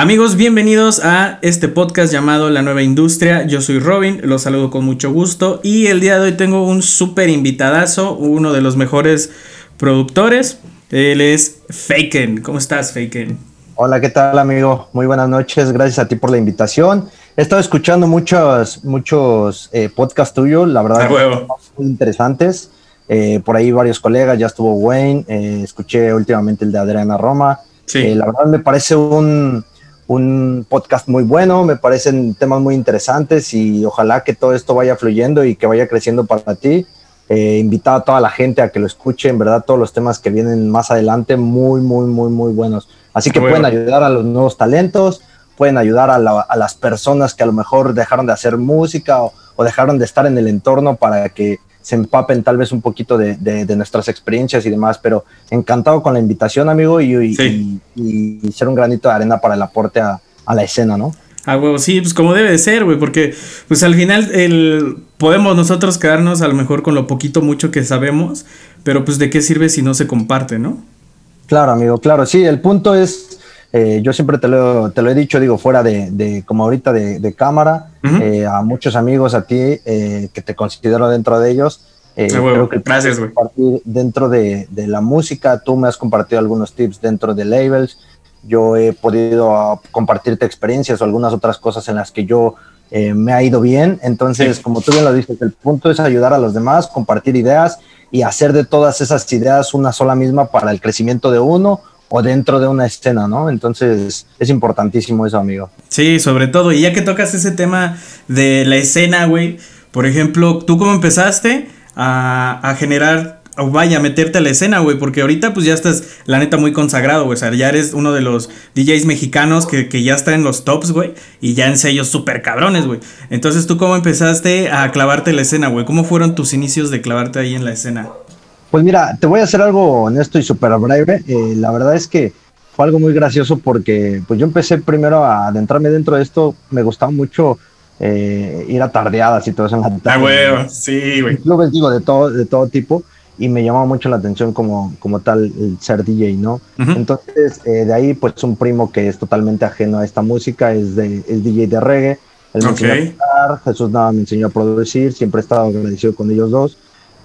Amigos, bienvenidos a este podcast llamado La Nueva Industria. Yo soy Robin, los saludo con mucho gusto y el día de hoy tengo un súper invitadazo, uno de los mejores productores. Él es Faken. ¿Cómo estás, Faken? Hola, ¿qué tal, amigo? Muy buenas noches. Gracias a ti por la invitación. He estado escuchando muchos, muchos eh, podcasts tuyos, la verdad, muy interesantes. Eh, por ahí varios colegas, ya estuvo Wayne, eh, escuché últimamente el de Adriana Roma. Sí. la verdad me parece un, un podcast muy bueno, me parecen temas muy interesantes y ojalá que todo esto vaya fluyendo y que vaya creciendo para ti. Eh, invitado a toda la gente a que lo escuche, en verdad todos los temas que vienen más adelante, muy, muy, muy, muy buenos. Así que pueden ayudar a los nuevos talentos, pueden ayudar a, las personas que a lo mejor dejaron de hacer música o dejaron de estar en el entorno para que se empapen tal vez un poquito de, nuestras experiencias y demás, pero encantado con la invitación, amigo, y, ser un granito de arena para el aporte a, la escena, ¿no? Ah, huevo, sí, pues como debe de ser, güey, porque pues al final el, podemos nosotros quedarnos a lo mejor con lo poquito mucho que sabemos, pero pues de qué sirve si no se comparte, ¿no? Claro, amigo, claro, sí, el punto es eh, yo siempre te lo, te lo, he dicho, digo, fuera de, como ahorita de, cámara, eh, a muchos amigos, a ti, eh, que te considero dentro de ellos. creo que Gracias, compartir dentro de, la música, tú me has compartido algunos tips dentro de labels, yo he podido ah, compartirte experiencias o algunas otras cosas en las que yo me ha ido bien. Entonces, como tú bien lo dices, el punto es ayudar a los demás, compartir ideas y hacer de todas esas ideas una sola misma para el crecimiento de uno o dentro de una escena, ¿no? Entonces es importantísimo eso, amigo. Sí, sobre todo, y ya que tocas ese tema de la escena, güey, por ejemplo, ¿tú cómo empezaste a, generar, o vaya, meterte a la escena, güey? Porque ahorita pues ya estás, la neta, muy consagrado, güey, o sea, ya eres uno de los DJs mexicanos que, que ya está en los tops, güey, y ya en sellos súper cabrones, güey. Entonces, ¿tú cómo empezaste a clavarte la escena, güey? ¿Cómo fueron tus inicios de clavarte ahí en la escena? Pues mira, te voy a hacer algo honesto y súper breve. Eh, la verdad es que fue algo muy gracioso porque pues yo empecé primero a adentrarme dentro de esto. Me gustaba mucho eh, ir a tardeadas y todo eso en la tarde. Ah, sí, güey. Clubes, digo, de todo, de todo tipo. Y me llamaba mucho la atención como, como tal el ser DJ, ¿no? Entonces, eh, de ahí, pues un primo que es totalmente ajeno a esta música es, de, es DJ de reggae. Él me enseñó a tocar, Jesús nada me enseñó a producir, siempre he estado agradecido con ellos dos.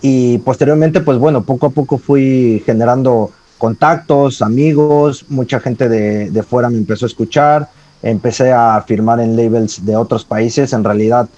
Y posteriormente, pues bueno, poco a poco fui generando contactos, amigos, mucha gente de, de fuera me empezó a escuchar, empecé a firmar en labels de otros países, en realidad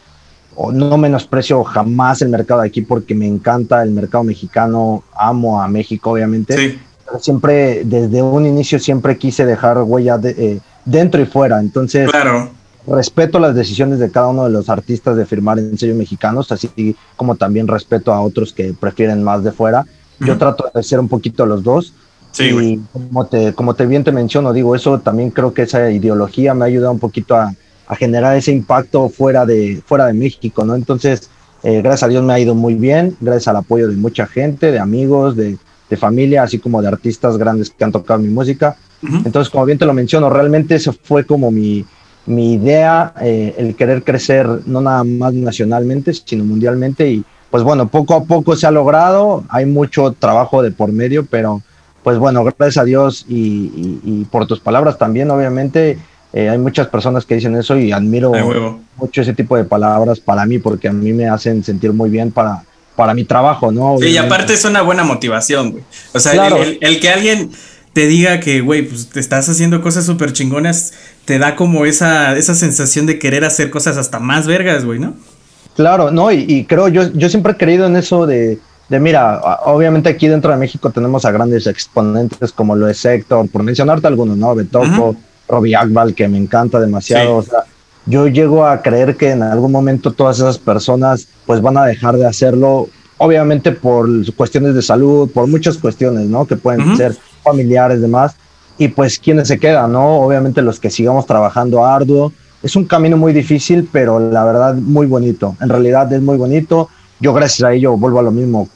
no menosprecio jamás el mercado de aquí porque me encanta el mercado mexicano, amo a México obviamente, sí. pero siempre desde un inicio siempre quise dejar huella de, eh, dentro y fuera, entonces claro respeto las decisiones de cada uno de los artistas de firmar en sellos mexicanos, así como también respeto a otros que prefieren más de fuera. Yo trato de ser un poquito los dos. Sí, y como te, como te bien te menciono, digo, eso también creo que esa ideología me ha ayudado un poquito a, a generar ese impacto fuera de, fuera de México, ¿no? Entonces, eh, gracias a Dios me ha ido muy bien, gracias al apoyo de mucha gente, de amigos, de, de familia, así como de artistas grandes que han tocado mi música. Entonces, como bien te lo menciono, realmente eso fue como mi, mi idea, eh, el querer crecer no nada más nacionalmente, sino mundialmente. Y pues bueno, poco a poco se ha logrado, hay mucho trabajo de por medio, pero pues bueno, gracias a Dios y, por tus palabras también, obviamente. Eh, hay muchas personas que dicen eso y admiro mucho ese tipo de palabras para mí porque a mí me hacen sentir muy bien para, para mi trabajo, ¿no? Sí, y aparte es una buena motivación, güey. O sea, el, que alguien te diga que, güey, pues te estás haciendo cosas súper chingonas, te da como esa, esa sensación de querer hacer cosas hasta más vergas, güey, ¿no? Claro, no, y, creo, yo, yo siempre he creído en eso de, de, mira, obviamente aquí dentro de México tenemos a grandes exponentes como lo es Héctor, por mencionarte algunos, ¿no? Betoco, Robbie Akbal, que me encanta demasiado, o sea, yo llego a creer que en algún momento todas esas personas pues van a dejar de hacerlo, obviamente por cuestiones de salud, por muchas cuestiones, ¿no? Que pueden ser familiares, demás, y pues quienes se quedan, ¿no? Obviamente los que sigamos trabajando arduo. Es un camino muy difícil, pero la verdad muy bonito. En realidad es muy bonito. Yo gracias a ello vuelvo a lo mismo.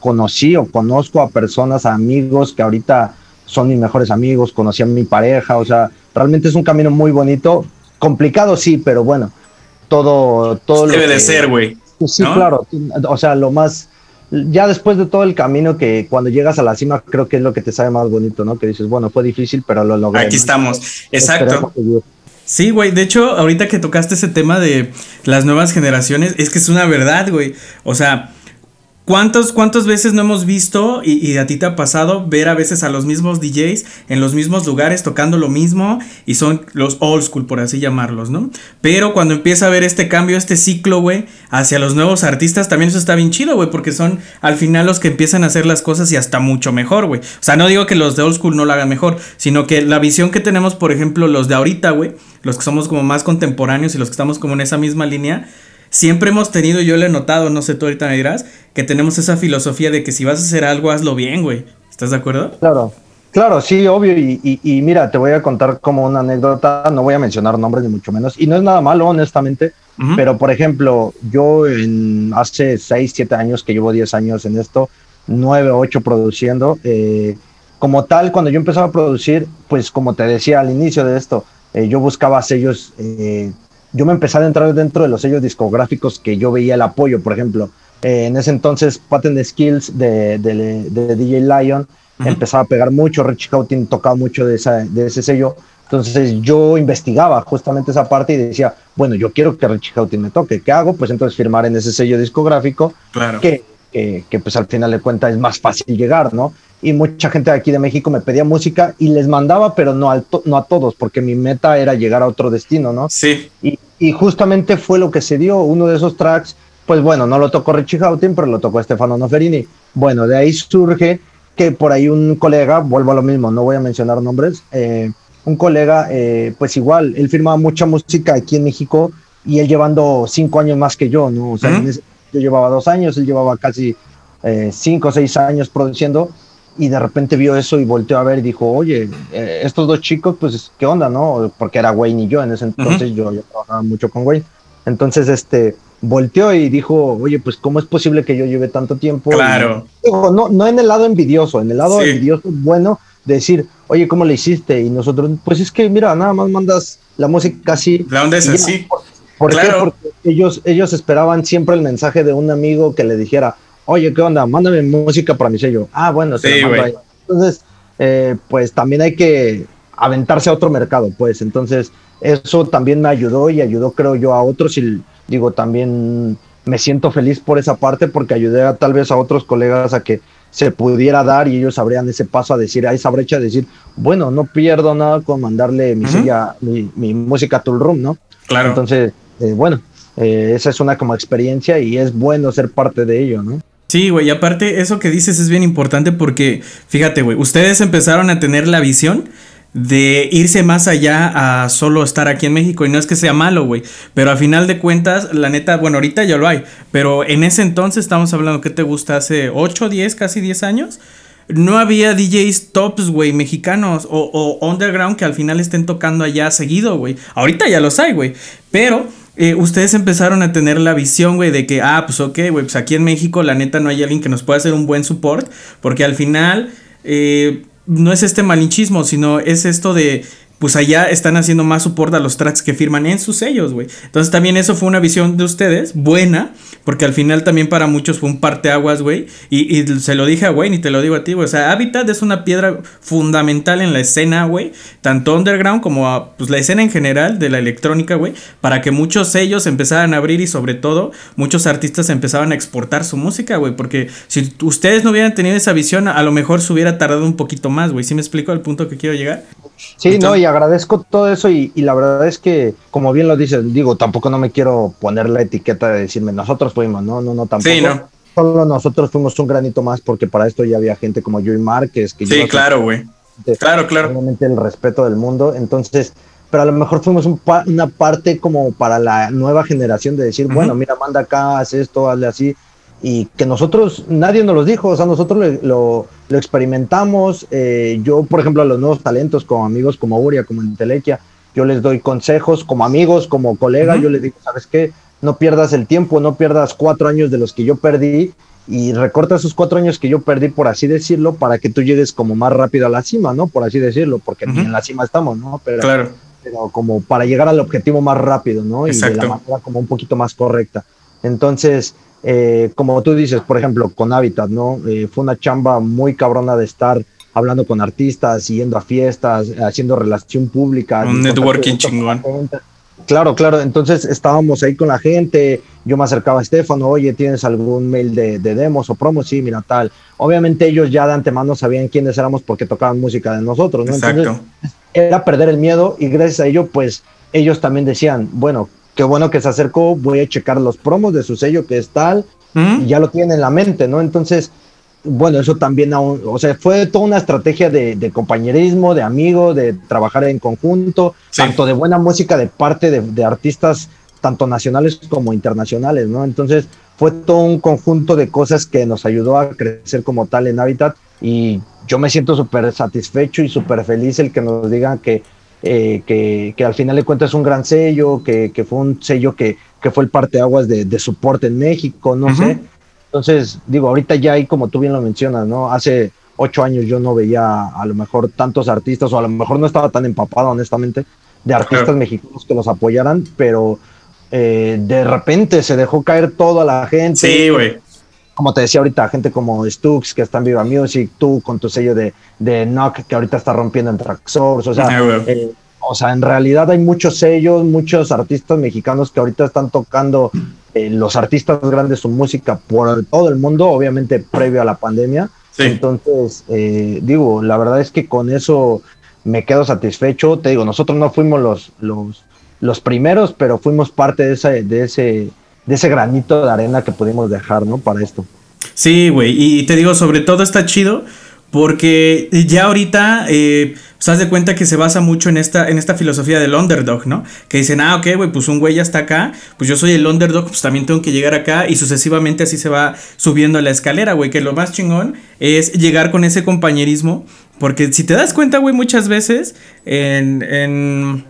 conocí o conozco a personas, a amigos que ahorita son mis mejores amigos, conocí a mi pareja, o sea, realmente es un camino muy bonito. Complicado sí, pero bueno, todo... todo Debe de ser, güey. Sí, claro. O sea, lo más ya después de todo el camino que cuando llegas a la cima creo que es lo que te sabe más bonito, ¿no? Que dices, bueno, fue difícil, pero lo logré. Aquí estamos, exacto. Sí, güey, de hecho, ahorita que tocaste ese tema de las nuevas generaciones, es que es una verdad, güey. O sea, ¿Cuántos, ¿Cuántas veces no hemos visto y, a ti te ha pasado ver a veces a los mismos DJs en los mismos lugares tocando lo mismo y son los old school, por así llamarlos, ¿no? Pero cuando empieza a ver este cambio, este ciclo, güey, hacia los nuevos artistas, también eso está bien chido, güey, porque son al final los que empiezan a hacer las cosas y hasta mucho mejor, güey. O sea, no digo que los de old school no lo hagan mejor, sino que la visión que tenemos, por ejemplo, los de ahorita, güey, los que somos como más contemporáneos y los que estamos como en esa misma línea, siempre hemos tenido, yo lo he notado, no sé, tú ahorita me dirás, que tenemos esa filosofía de que si vas a hacer algo, hazlo bien, güey. ¿Estás de acuerdo? Claro, claro, sí, obvio. Y, mira, te voy a contar como una anécdota, no voy a mencionar nombres ni mucho menos, y no es nada malo, honestamente, pero por ejemplo, yo en hace 6, 7 años, que llevo 10 años en esto, 9, 8 produciendo, eh, como tal, cuando yo empezaba a producir, pues como te decía al inicio de esto, eh, yo buscaba sellos eh, yo me empecé a entrar dentro de los sellos discográficos que yo veía el apoyo, por ejemplo, eh, en ese entonces Patent Skills de, DJ Lion empezaba a pegar mucho, Richie Houghton tocaba mucho de, de ese sello, entonces yo investigaba justamente esa parte y decía, bueno, yo quiero que Richie Houghton me toque, ¿qué hago? Pues entonces firmar en ese sello discográfico, claro. que, que, pues al final de cuentas es más fácil llegar, ¿no? y mucha gente de aquí de México me pedía música y les mandaba, pero no, al no a todos, porque mi meta era llegar a otro destino, ¿no? Sí. Y, y justamente fue lo que se dio, uno de esos tracks, pues bueno, no lo tocó Richie Houghton, pero lo tocó Stefano Noferini. Bueno, de ahí surge que por ahí un colega, vuelvo a lo mismo, no voy a mencionar nombres, eh, un colega, eh, pues igual, él firmaba mucha música aquí en México y él llevando cinco años más que yo, ¿no? O sea, yo llevaba dos años, él llevaba casi eh, cinco o seis años produciendo y de repente vio eso y volteó a ver y dijo, oye, eh, estos dos chicos, pues, ¿qué onda, no? Porque era Wayne y yo, en ese entonces yo, trabajaba mucho con Wayne. Entonces, este, volteó y dijo, oye, pues, ¿cómo es posible que yo lleve tanto tiempo? Claro. no, no en el lado envidioso, en el lado envidioso bueno, decir, oye, ¿cómo le hiciste? Y nosotros, pues es que, mira, nada más mandas la música así. La onda es así. ¿Por, qué? Porque ellos, ellos esperaban siempre el mensaje de un amigo que le dijera, oye, ¿qué onda? Mándame música para mi sello. Ah, bueno, sí, Entonces, eh, pues también hay que aventarse a otro mercado, pues. Entonces, eso también me ayudó y ayudó, creo yo, a otros. Y digo, también me siento feliz por esa parte porque ayudé a, tal vez a otros colegas a que se pudiera dar y ellos abrían ese paso a decir, a esa brecha, a decir, bueno, no pierdo nada con mandarle mi, mi, música a Tool Room, ¿no? Claro. Entonces, eh, bueno, eh, esa es una como experiencia y es bueno ser parte de ello, ¿no? Sí, güey, y aparte eso que dices es bien importante porque, fíjate, güey, ustedes empezaron a tener la visión de irse más allá a solo estar aquí en México y no es que sea malo, güey, pero a final de cuentas, la neta, bueno, ahorita ya lo hay, pero en ese entonces estamos hablando, ¿qué te gusta? Hace 8, 10, casi 10 años. No había DJs tops, güey, mexicanos o, o underground que al final estén tocando allá seguido, güey. Ahorita ya los hay, güey. Pero eh, ustedes empezaron a tener la visión, güey, de que, ah, pues ok, güey, pues aquí en México la neta no hay alguien que nos pueda hacer un buen support, porque al final eh, no es este malinchismo, sino es esto de pues allá están haciendo más support a los tracks que firman en sus sellos, güey. Entonces también eso fue una visión de ustedes, buena, porque al final también para muchos fue un parteaguas, güey. Y, y se lo dije a Wayne y te lo digo a ti, güey. O sea, Habitat es una piedra fundamental en la escena, güey. Tanto underground como pues, la escena en general de la electrónica, güey. Para que muchos sellos empezaran a abrir y sobre todo muchos artistas empezaban a exportar su música, güey. Porque si ustedes no hubieran tenido esa visión, a lo mejor se hubiera tardado un poquito más, güey. ¿Sí me explico al punto que quiero llegar? Sí, no, y agradezco todo eso y, la verdad es que, como bien lo dices, digo, tampoco no me quiero poner la etiqueta de decirme nosotros fuimos, no, no, no, tampoco. Sí, no. Solo nosotros fuimos un granito más porque para esto ya había gente como Joey Márquez. Que sí, claro, güey. Claro, claro. Obviamente el respeto del mundo, entonces, pero a lo mejor fuimos una parte como para la nueva generación de decir, bueno, mira, manda acá, haz esto, hazle así y que nosotros, nadie nos los dijo, o sea, nosotros lo, lo, experimentamos. Eh, yo, por ejemplo, a los nuevos talentos, como amigos como Uria, como Intelequia, yo les doy consejos, como amigos, como colega, yo les digo, ¿sabes qué? No pierdas el tiempo, no pierdas cuatro años de los que yo perdí y recorta esos cuatro años que yo perdí, por así decirlo, para que tú llegues como más rápido a la cima, ¿no? Por así decirlo, porque en la cima estamos, ¿no? Pero, claro. pero como para llegar al objetivo más rápido, ¿no? Y de la manera como un poquito más correcta. Entonces, eh, como tú dices, por ejemplo, con Habitat, ¿no? Eh, fue una chamba muy cabrona de estar hablando con artistas, yendo a fiestas, haciendo relación pública. Un networking chingón. Claro, claro. Entonces estábamos ahí con la gente. Yo me acercaba a Estefano, oye, ¿tienes algún mail de, demos o promos? Sí, mira, tal. Obviamente ellos ya de antemano sabían quiénes éramos porque tocaban música de nosotros, ¿no? Exacto. era perder el miedo y gracias a ello, pues ellos también decían, bueno, qué bueno que se acercó, voy a checar los promos de su sello que es tal, y ya lo tienen en la mente, ¿no? Entonces, bueno, eso también, aún, o sea, fue toda una estrategia de, compañerismo, de amigo, de trabajar en conjunto, tanto de buena música de parte de, artistas, tanto nacionales como internacionales, ¿no? Entonces, fue todo un conjunto de cosas que nos ayudó a crecer como tal en Habitat y yo me siento súper satisfecho y súper feliz el que nos digan que, eh, que, al final de cuentas es un gran sello, que, fue un sello que, que fue el parteaguas de, de soporte en México, no sé entonces, digo, ahorita ya hay, como tú bien lo mencionas, ¿no? Hace ocho años yo no veía a lo mejor tantos artistas, o a lo mejor no estaba tan empapado, honestamente, de artistas mexicanos que los apoyaran, pero eh, de repente se dejó caer toda la gente. Sí, güey. Como te decía ahorita, gente como Stux, que está en Viva Music, tú con tu sello de, de Knock, que ahorita está rompiendo en Traxsource, o sea, eh, o sea, en realidad hay muchos sellos, muchos artistas mexicanos que ahorita están tocando eh, los artistas grandes su música por todo el mundo, obviamente previo a la pandemia. Entonces, eh, digo, la verdad es que con eso me quedo satisfecho. Te digo, nosotros no fuimos los, los, los primeros, pero fuimos parte de ese, de, ese, de ese granito de arena que pudimos dejar, ¿no? Para esto. Sí, güey, y te digo, sobre todo está chido porque ya ahorita, eh, pues, de cuenta que se basa mucho en esta, en esta filosofía del underdog, ¿no? Que dicen, ah, ok, güey, pues un güey ya está acá, pues yo soy el underdog, pues también tengo que llegar acá y sucesivamente así se va subiendo la escalera, güey, que lo más chingón es llegar con ese compañerismo, porque si te das cuenta, güey, muchas veces en... en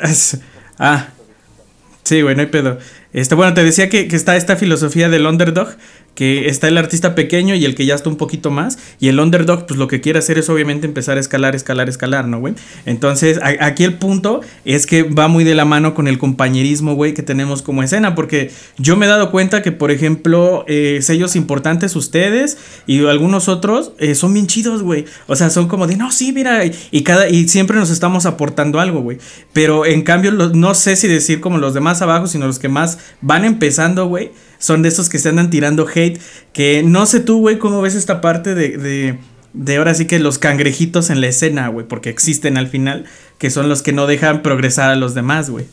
ah, sí, güey, no hay pedo. Este, bueno, te decía que, está esta filosofía del underdog, que está el artista pequeño y el que ya está un poquito más, y el underdog, pues lo que quiere hacer es obviamente empezar a escalar, escalar, escalar, ¿no, güey? Entonces, aquí el punto es que va muy de la mano con el compañerismo, güey, que tenemos como escena, porque yo me he dado cuenta que, por ejemplo, eh, sellos importantes, ustedes y algunos otros, eh, son bien chidos, güey. O sea, son como de, no, sí, mira, y, cada, y siempre nos estamos aportando algo, güey. Pero en cambio, no sé si decir como los demás abajo, sino los que más van empezando, güey son de esos que se andan tirando hate. Que no sé tú, güey, cómo ves esta parte de, de, de ahora sí que los cangrejitos en la escena, güey, porque existen al final, que son los que no dejan progresar a los demás, güey.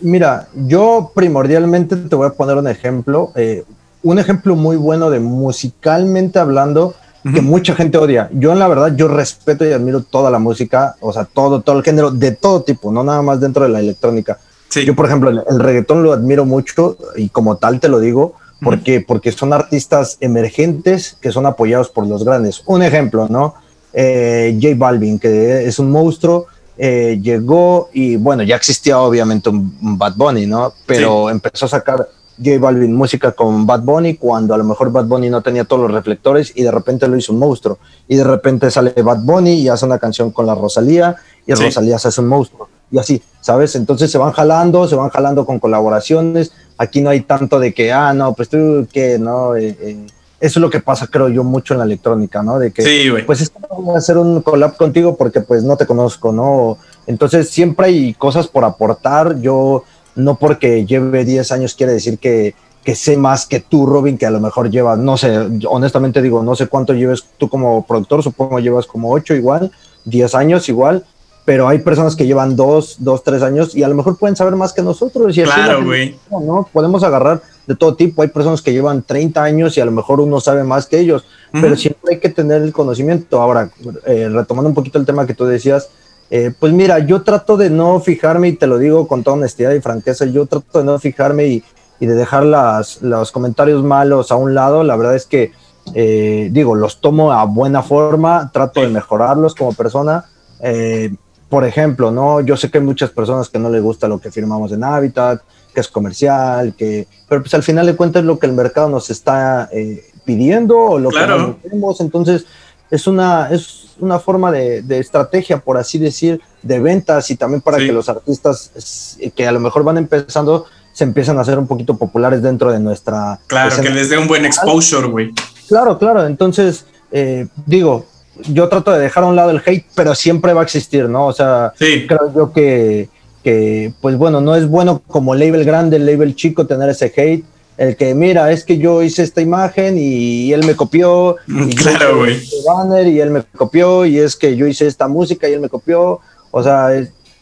Mira, yo primordialmente te voy a poner un ejemplo, eh, un ejemplo muy bueno de musicalmente hablando, que mucha gente odia. Yo, en la verdad, yo respeto y admiro toda la música, o sea, todo, todo el género, de todo tipo, no nada más dentro de la electrónica. Yo, por ejemplo, el, reggaetón lo admiro mucho y como tal te lo digo, porque, porque son artistas emergentes que son apoyados por los grandes. Un ejemplo, ¿no? Eh, J Balvin, que es un monstruo, eh, llegó y bueno, ya existía obviamente un, Bad Bunny, ¿no? Pero empezó a sacar J Balvin música con Bad Bunny cuando a lo mejor Bad Bunny no tenía todos los reflectores y de repente lo hizo un monstruo. Y de repente sale Bad Bunny y hace una canción con la Rosalía y Rosalía se hace un monstruo y así, ¿sabes? Entonces se van jalando, se van jalando con colaboraciones. Aquí no hay tanto de que, ah, no, pues tú, que no. Eh, eh, eso es lo que pasa, creo yo, mucho en la electrónica, ¿no? De que, sí, pues es que voy a hacer un collab contigo porque, pues, no te conozco, ¿no? Entonces, siempre hay cosas por aportar. Yo, no porque lleve 10 años, quiere decir que, que sé más que tú, Robin, que a lo mejor llevas, no sé, honestamente digo, no sé cuánto lleves tú como productor, supongo llevas como 8 igual, 10 años igual, pero hay personas que llevan dos, dos, tres años y a lo mejor pueden saber más que nosotros. Y claro, güey. ¿no? Podemos agarrar de todo tipo. Hay personas que llevan 30 años y a lo mejor uno sabe más que ellos, pero siempre hay que tener el conocimiento. Ahora, eh, retomando un poquito el tema que tú decías, eh, pues mira, yo trato de no fijarme, y te lo digo con toda honestidad y franqueza, yo trato de no fijarme y, y de dejar las, los comentarios malos a un lado. La verdad es que, eh, digo, los tomo a buena forma, trato de mejorarlos como persona. Eh, por ejemplo, ¿no? Yo sé que hay muchas personas que no les gusta lo que firmamos en Habitat, que es comercial, que, pero pues al final de cuentas es lo que el mercado nos está eh, pidiendo o lo que queremos. Entonces, es una, es una forma de, estrategia, por así decir, de ventas y también para que los artistas que a lo mejor van empezando se empiezan a hacer un poquito populares dentro de nuestra... Claro, que les dé un buen exposure, güey. Claro, claro, entonces, eh, digo, yo trato de dejar a un lado el hate, pero siempre va a existir, ¿no? O sea, creo yo que, que, pues bueno, no es bueno como label grande, label chico tener ese hate el que mira, es que yo hice esta imagen y él me copió, y claro, güey. Este banner y él me copió, y es que yo hice esta música y él me copió. O sea,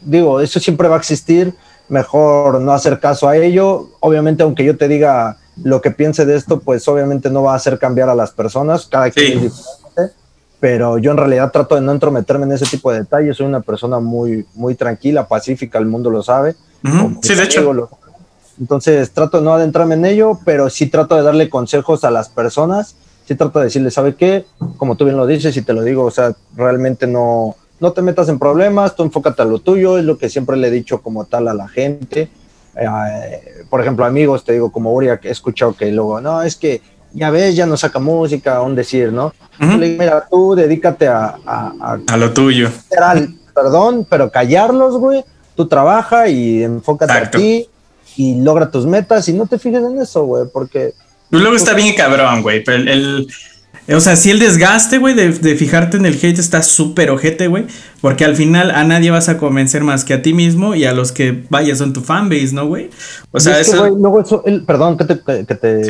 digo, eso siempre va a existir. Mejor no hacer caso a ello. Obviamente, aunque yo te diga lo que piense de esto, pues obviamente no va a hacer cambiar a las personas. Cada quien es diferente. Pero yo en realidad trato de no entrometerme en ese tipo de detalles. Soy una persona muy, muy tranquila, pacífica, el mundo lo sabe. Sí, de hecho. Entonces trato de no adentrarme en ello, pero sí trato de darle consejos a las personas. Sí trato de decirles, ¿sabe qué? Como tú bien lo dices y te lo digo, o sea, realmente no, no te metas en problemas, tú enfócate a lo tuyo, es lo que siempre le he dicho como tal a la gente. Eh, por ejemplo, amigos, te digo, como Uria, que he escuchado que luego, no, es que ya ves, ya no saca música, aún decir, ¿no? Mira, tú dedícate a, a, a, lo tuyo. Perdón, pero callarlos, güey. Tú trabaja y enfócate a ti y logra tus metas y no te fijes en eso, güey, porque... Luego está bien cabrón, güey, pero el, O sea, si el desgaste, güey, de, fijarte en el hate está súper ojete, güey. Porque al final a nadie vas a convencer más que a ti mismo y a los que, vaya, son tu fanbase, ¿no, güey? O sea, eso... luego eso, perdón que te, que te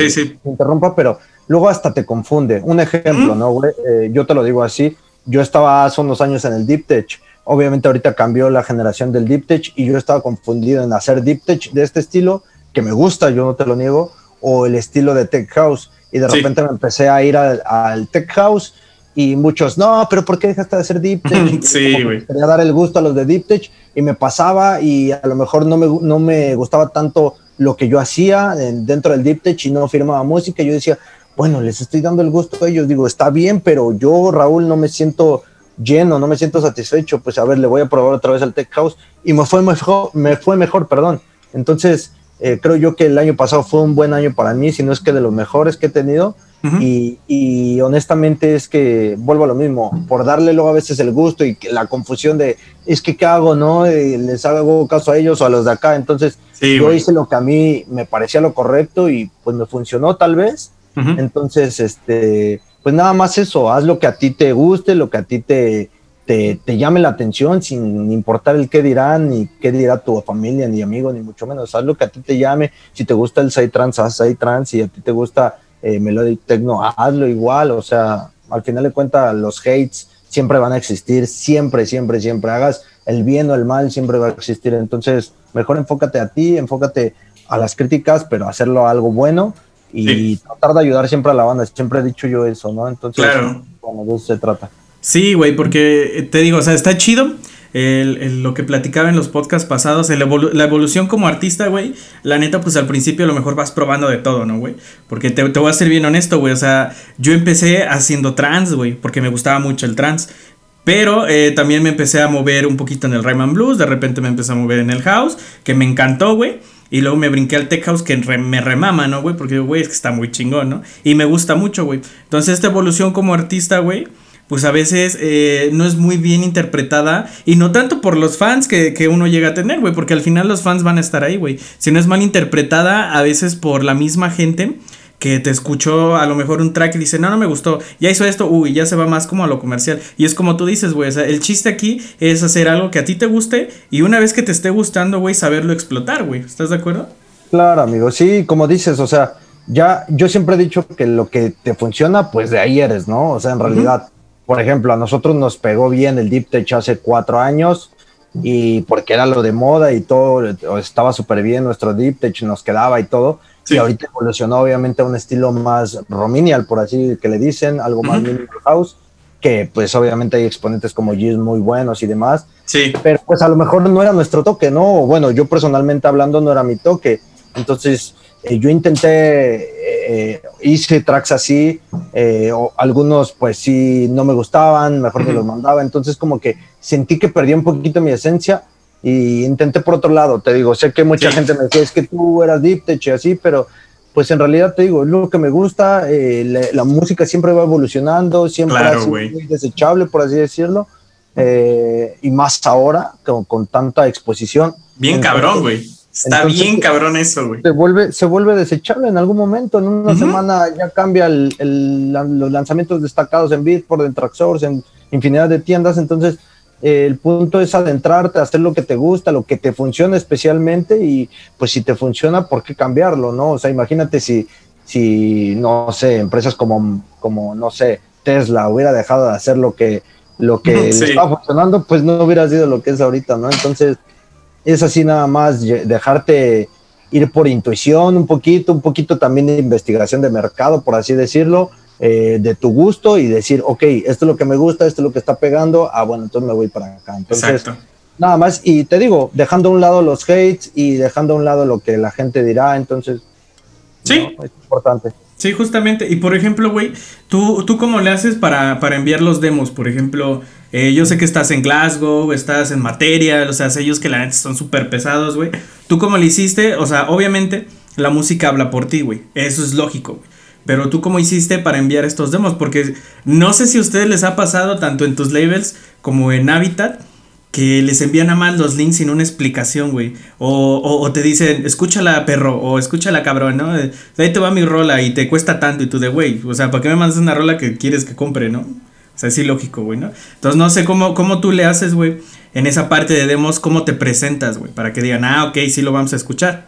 interrumpa, pero luego hasta te confunde. Un ejemplo, ¿no, güey? Eh, yo te lo digo así. Yo estaba hace unos años en el Deep Tech Obviamente ahorita cambió la generación del Deep Tech y yo estaba confundido en hacer Deep Tech de este estilo, que me gusta, yo no te lo niego, o el estilo de Tech House. Y de repente me empecé a ir al, Tech House y muchos, no, pero ¿por qué dejaste de hacer Deep Tech? sí, güey. Quería dar el gusto a los de Deep Tech y me pasaba y a lo mejor no me, no me gustaba tanto lo que yo hacía dentro del Deep Tech y no firmaba música. Yo decía, bueno, les estoy dando el gusto a ellos. Digo, está bien, pero yo, Raúl, no me siento lleno, no me siento satisfecho, pues a ver, le voy a probar otra vez al Tech House y me fue mejor, me fue mejor, perdón. Entonces, eh, creo yo que el año pasado fue un buen año para mí, si no es que de los mejores que he tenido. y, honestamente es que vuelvo a lo mismo, por darle luego a veces el gusto y la confusión de es que qué hago, ¿no? Eh, les hago caso a ellos o a los de acá. Entonces, yo hice lo que a mí me parecía lo correcto y pues me funcionó tal vez. Entonces, este, pues nada más eso, haz lo que a ti te guste, lo que a ti te, te, llame la atención, sin importar el qué dirán, ni qué dirá tu familia, ni amigo, ni mucho menos. Haz lo que a ti te llame. Si te gusta el trans haz trans Si a ti te gusta eh, Melodic Techno, hazlo igual. O sea, al final de cuentas, los hates siempre van a existir, siempre, siempre, siempre. Hagas el bien o el mal, siempre va a existir. Entonces, mejor enfócate a ti, enfócate a las críticas, pero hacerlo algo bueno y tratar de ayudar siempre a la banda. Siempre he dicho yo eso, ¿no? Entonces, claro. bueno, de eso se trata. Sí, güey, porque te digo, o sea, está chido. lo que platicaba en los podcasts pasados, la evolución como artista, güey, la neta, pues al principio a lo mejor vas probando de todo, ¿no, güey? Porque te, te voy a ser bien honesto, güey, o sea, yo empecé haciendo trans, güey, porque me gustaba mucho el trans. Pero eh, también me empecé a mover un poquito en el Rayman Blues, de repente me empecé a mover en el house, que me encantó, güey. Y luego me brinqué al Tech House que me remama, ¿no, güey? Porque, güey, es que está muy chingón, ¿no? Y me gusta mucho, güey. Entonces, esta evolución como artista, güey, pues a veces eh, no es muy bien interpretada. Y no tanto por los fans que, que uno llega a tener, güey. Porque al final los fans van a estar ahí, güey. Si no es mal interpretada, a veces por la misma gente que te escuchó a lo mejor un track y dice, no, no me gustó, ya hizo esto, uy, ya se va más como a lo comercial. Y es como tú dices, güey, o sea, el chiste aquí es hacer algo que a ti te guste y una vez que te esté gustando, güey, saberlo explotar, güey. ¿Estás de acuerdo? Claro, amigo, sí, como dices, o sea, ya yo siempre he dicho que lo que te funciona, pues de ahí eres, ¿no? O sea, en realidad, por ejemplo, a nosotros nos pegó bien el Deep Tech hace cuatro años y porque era lo de moda y todo, estaba súper bien nuestro Deep Tech, nos quedaba y todo y ahorita evolucionó obviamente a un estilo más rominial, por así que le dicen, algo más minimal house, que pues obviamente hay exponentes como Giz muy buenos y demás. Sí. Pero pues a lo mejor no era nuestro toque, ¿no? Bueno, yo personalmente hablando no era mi toque. Entonces eh, yo intenté, eh, hice tracks así, eh, algunos pues sí no me gustaban, mejor que los mandaba. Entonces como que sentí que perdí un poquito mi esencia y intenté por otro lado, te digo, sé que mucha gente me decía, es que tú eras deep tech y así, pero pues en realidad te digo, es lo que me gusta, eh, la, música siempre va evolucionando, siempre es muy desechable, por así decirlo, eh, y más ahora, con, con tanta exposición. Bien cabrón, güey. Está bien cabrón eso, güey. Se vuelve, se vuelve desechable en algún momento. En una semana ya cambia el, los lanzamientos destacados en Beatport, en Traxsource, en infinidad de tiendas. Entonces, eh, el punto es adentrarte, hacer lo que te gusta, lo que te funciona especialmente. Y pues si te funciona, ¿por qué cambiarlo? ¿no? O sea, imagínate si, si no sé, empresas como, como, no sé, Tesla hubiera dejado de hacer lo que, lo que estaba funcionando, pues no hubiera sido lo que es ahorita, ¿no? Entonces es así nada más dejarte ir por intuición un poquito, un poquito también de investigación de mercado, por así decirlo, eh, de tu gusto y decir, ok, esto es lo que me gusta, esto es lo que está pegando, ah, bueno, entonces me voy para acá. Entonces, nada más, y te digo, dejando a un lado los hates y dejando a un lado lo que la gente dirá, entonces, sí, es importante. Sí, justamente. Y por ejemplo, güey, ¿tú, ¿tú cómo le haces para, para enviar los demos? Por ejemplo, eh, yo sé que estás en Glasgow, estás en materia, o sea, sellos que la neta son súper pesados, güey. ¿Tú cómo le hiciste? O sea, obviamente la música habla por ti, güey. Eso es lógico, güey. Pero tú cómo hiciste para enviar estos demos? Porque no sé si a ustedes les ha pasado tanto en tus labels como en Habitat que les envían a más los links sin una explicación, güey. O, o, te dicen, escúchala, perro, o escúchala, cabrón, ¿no? De ahí te va mi rola y te cuesta tanto y tú de, güey, o sea, ¿para qué me mandas una rola que quieres que compre, no? O sea, es ilógico, güey, ¿no? Entonces no sé cómo, cómo tú le haces, güey, en esa parte de demos, cómo te presentas, güey, para que digan, ah, ok, sí lo vamos a escuchar.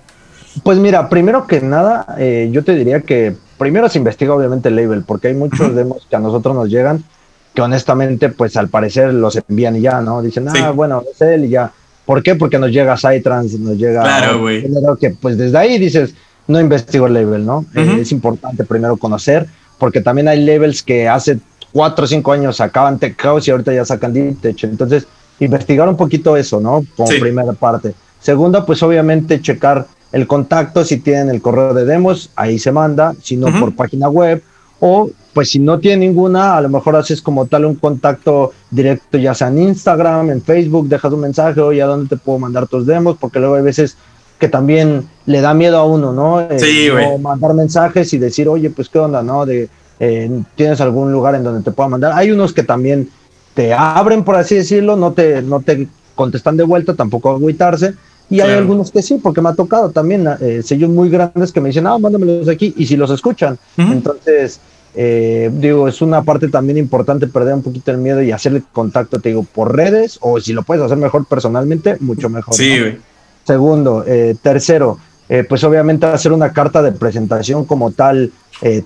Pues mira, primero que nada, eh, yo te diría que primero se investiga obviamente el label, porque hay muchos demos que a nosotros nos llegan que honestamente, pues al parecer los envían y ya, ¿no? Dicen, ah, bueno, es él y ya. ¿Por qué? Porque nos llega Psytrance, nos llega... Claro, güey. Que pues desde ahí dices, no investigo el label, ¿no? Eh, es importante primero conocer, porque también hay labels que hace cuatro o cinco años sacaban Tech House y ahorita ya sacan Deep Tech. Entonces, investigar un poquito eso, ¿no? Como primera parte. Segunda, pues obviamente checar el contacto, si tienen el correo de demos, ahí se manda, si no por página web, o pues si no tiene ninguna, a lo mejor haces como tal un contacto directo, ya sea en Instagram, en Facebook, dejas un mensaje, oye, ¿a dónde te puedo mandar tus demos? Porque luego hay veces que también le da miedo a uno, ¿no? Eh, sí, o mandar mensajes y decir, oye, pues qué onda, ¿no? De, eh, ¿Tienes algún lugar en donde te pueda mandar? Hay unos que también te abren, por así decirlo, no te, no te contestan de vuelta, tampoco agüitarse. Y hay algunos que sí, porque me ha tocado también eh, sellos muy grandes que me dicen, ah, mándamelos aquí, y si los escuchan. Entonces, eh, digo, es una parte también importante perder un poquito el miedo y hacerle contacto, te digo, por redes o si lo puedes hacer mejor personalmente, mucho mejor. Sí, Segundo, eh, tercero, eh, pues obviamente hacer una carta de presentación como tal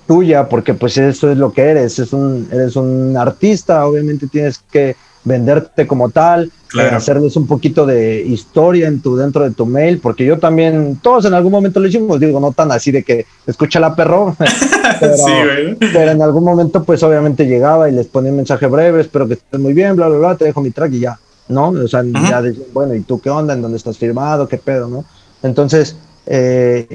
tuya, porque pues eso es lo que eres, es un, eres un artista, obviamente tienes que venderte como tal, eh, hacerles un poquito de historia en tu, dentro de tu mail, porque yo también, todos en algún momento lo hicimos, digo, no tan así de que escucha la perro, pero, en algún momento pues obviamente llegaba y les ponía un mensaje breve, espero que estés muy bien, bla, bla, bla, te dejo mi track y ya, ¿no? O sea, ya bueno, ¿y tú qué onda? ¿En dónde estás firmado? ¿Qué pedo? ¿no? Entonces, eh,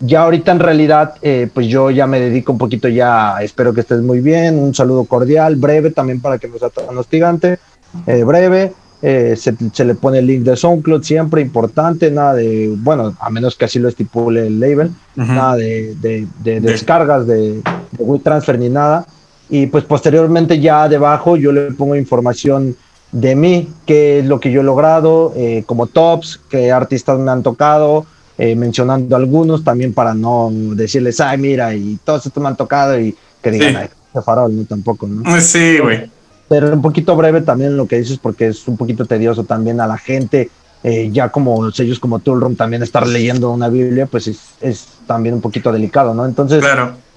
ya ahorita en realidad, eh, pues yo ya me dedico un poquito ya, espero que estés muy bien, un saludo cordial, breve también para que no sea tan hostigante eh, breve. Eh, se, le pone el link de SoundCloud siempre importante, nada de, bueno, a menos que así lo estipule el label, nada de, descargas de, WeTransfer ni nada. Y pues posteriormente ya debajo yo le pongo información de mí, qué es lo que yo he logrado, eh, como tops, qué artistas me han tocado, mencionando algunos también para no decirles, ay, mira, y todos estos me han tocado y que digan, ay, farol, no tampoco, ¿no? Sí, güey pero un poquito breve también lo que dices porque es un poquito tedioso también a la gente. Eh, ya como sellos como Toolroom también estar leyendo una Biblia, pues es, también un poquito delicado, ¿no? Entonces,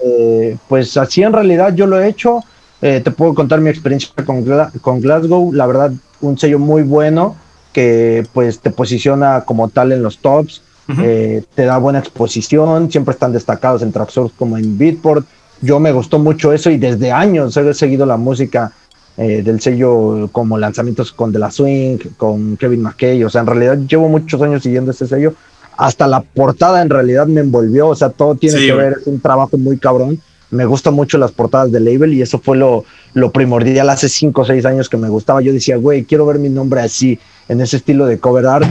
eh, pues así en realidad yo lo he hecho. Eh, te puedo contar mi experiencia con, con Glasgow. La verdad, un sello muy bueno que pues te posiciona como tal en los tops, te da buena exposición, siempre están destacados en Traxsource como en Beatport. Yo me gustó mucho eso y desde años he seguido la música eh, del sello como lanzamientos con De La Swing, con Kevin McKay, o sea, en realidad llevo muchos años siguiendo este sello, hasta la portada en realidad me envolvió, o sea, todo tiene que ver, es un trabajo muy cabrón, me gustan mucho las portadas de label y eso fue lo, lo primordial hace 5 o 6 años que me gustaba, yo decía, güey, quiero ver mi nombre así, en ese estilo de cover art,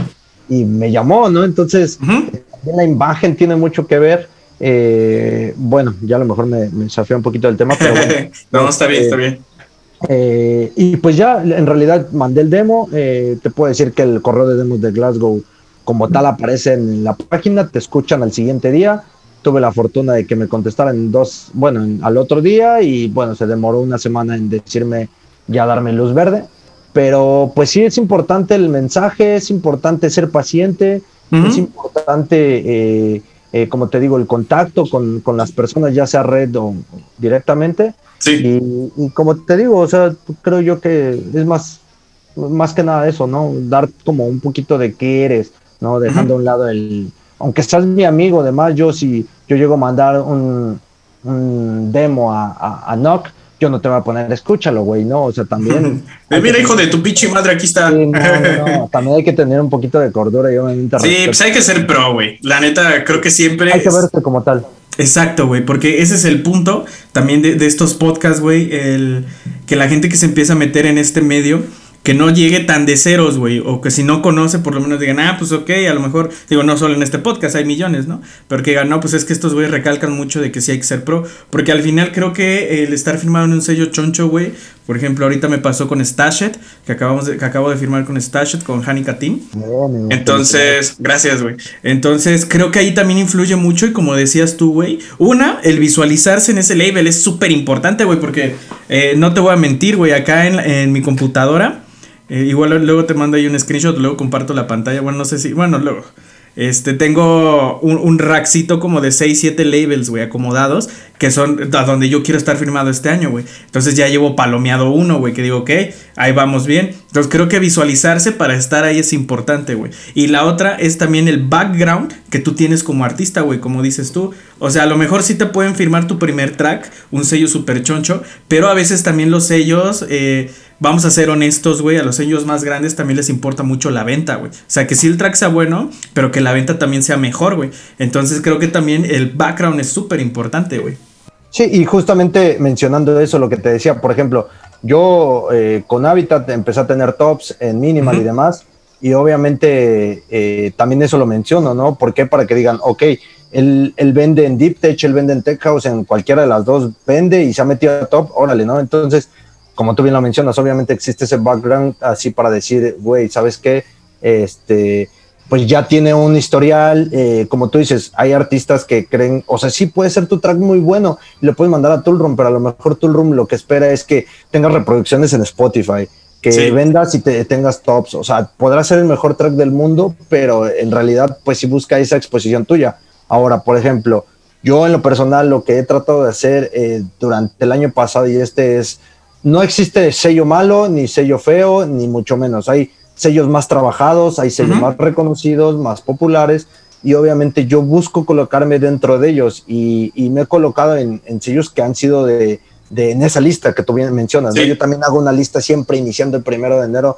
y me llamó, ¿no? Entonces, la imagen tiene mucho que ver. Eh, bueno, ya a lo mejor me, me un poquito del tema, pero bueno. no, está bien, está eh, bien. Eh, y pues ya en realidad mandé el demo. Eh, te puedo decir que el correo de demos de Glasgow como tal aparece en la página, te escuchan al siguiente día. Tuve la fortuna de que me contestaran dos, bueno, al otro día y bueno, se demoró una semana en decirme ya darme luz verde. Pero pues sí es importante el mensaje, es importante ser paciente, es importante, eh, eh, como te digo, el contacto con, con, las personas, ya sea red o directamente. Sí. Y, como te digo, o sea, creo yo que es más, más que nada eso, ¿no? Dar como un poquito de qué eres, ¿no? Dejando a un lado el, aunque seas mi amigo, además yo si yo llego a mandar un, un demo a, a, a Nock, yo no te voy a poner, escúchalo, güey, ¿no? O sea, también. Mira, hijo de tu pinche madre, aquí está. también hay que tener un poquito de cordura y obviamente. Sí, pues hay que ser pro, güey. La neta, creo que siempre. Hay que verte como tal. Exacto, güey, porque ese es el punto también de, de estos podcasts, güey, el que la gente que se empieza a meter en este medio que no llegue tan de ceros, güey, o que si no conoce, por lo menos digan, ah, pues ok, a lo mejor, digo, no solo en este podcast, hay millones, ¿no? Pero que digan, no, pues es que estos güeyes recalcan mucho de que sí hay que ser pro, porque al final creo que el estar firmado en un sello choncho, güey, por ejemplo, ahorita me pasó con Stashet, que acabamos de, que acabo de firmar con Stashet, con Hani Katin. Entonces, gracias, güey. Entonces, creo que ahí también influye mucho, y como decías tú, güey, una, el visualizarse en ese label es súper importante, güey, porque eh, no te voy a mentir, güey, acá en, en mi computadora eh, igual luego te mando ahí un screenshot, luego comparto la pantalla. Bueno, no sé si. Bueno, luego. Este, tengo un, un como de 6, 7 labels, güey, acomodados, que son a donde yo quiero estar firmado este año, güey. Entonces ya llevo palomeado uno, güey, que digo, ok, ahí vamos bien. Entonces creo que visualizarse para estar ahí es importante, güey. Y la otra es también el background que tú tienes como artista, güey, como dices tú. O sea, a lo mejor sí te pueden firmar tu primer track, un sello súper choncho, pero a veces también los sellos... Eh, vamos a ser honestos, güey, a los sellos más grandes también les importa mucho la venta, güey. O sea, que si el track sea bueno, pero que la venta también sea mejor, güey. Entonces creo que también el background es súper importante, güey. Sí, y justamente mencionando eso, lo que te decía, por ejemplo, yo eh, con Habitat empecé a tener tops en Minimal y demás, y obviamente eh, también eso lo menciono, ¿no? ¿Por qué? Para que digan, ok, él, él, vende en Deep Tech, él vende en Tech House, en cualquiera de las dos vende y se ha metido a top, órale, ¿no? Entonces, como tú bien lo mencionas, obviamente existe ese background así para decir, güey, ¿sabes qué? Este, pues ya tiene un historial, eh, como tú dices, hay artistas que creen, o sea, sí puede ser tu track muy bueno y lo puedes mandar a Toolroom, pero a lo mejor Toolroom lo que espera es que tengas reproducciones en Spotify, que vendas y te, tengas tops, o sea, podrá ser el mejor track del mundo, pero en realidad, pues sí busca esa exposición tuya. Ahora, por ejemplo, yo en lo personal lo que he tratado de hacer eh, durante el año pasado y este es no existe sello malo, ni sello feo, ni mucho menos. Hay sellos más trabajados, hay sellos más reconocidos, más populares, y obviamente yo busco colocarme dentro de ellos y, me he colocado en, sellos que han sido de, en esa lista que tú bien mencionas. Yo también hago una lista siempre iniciando el primero de enero.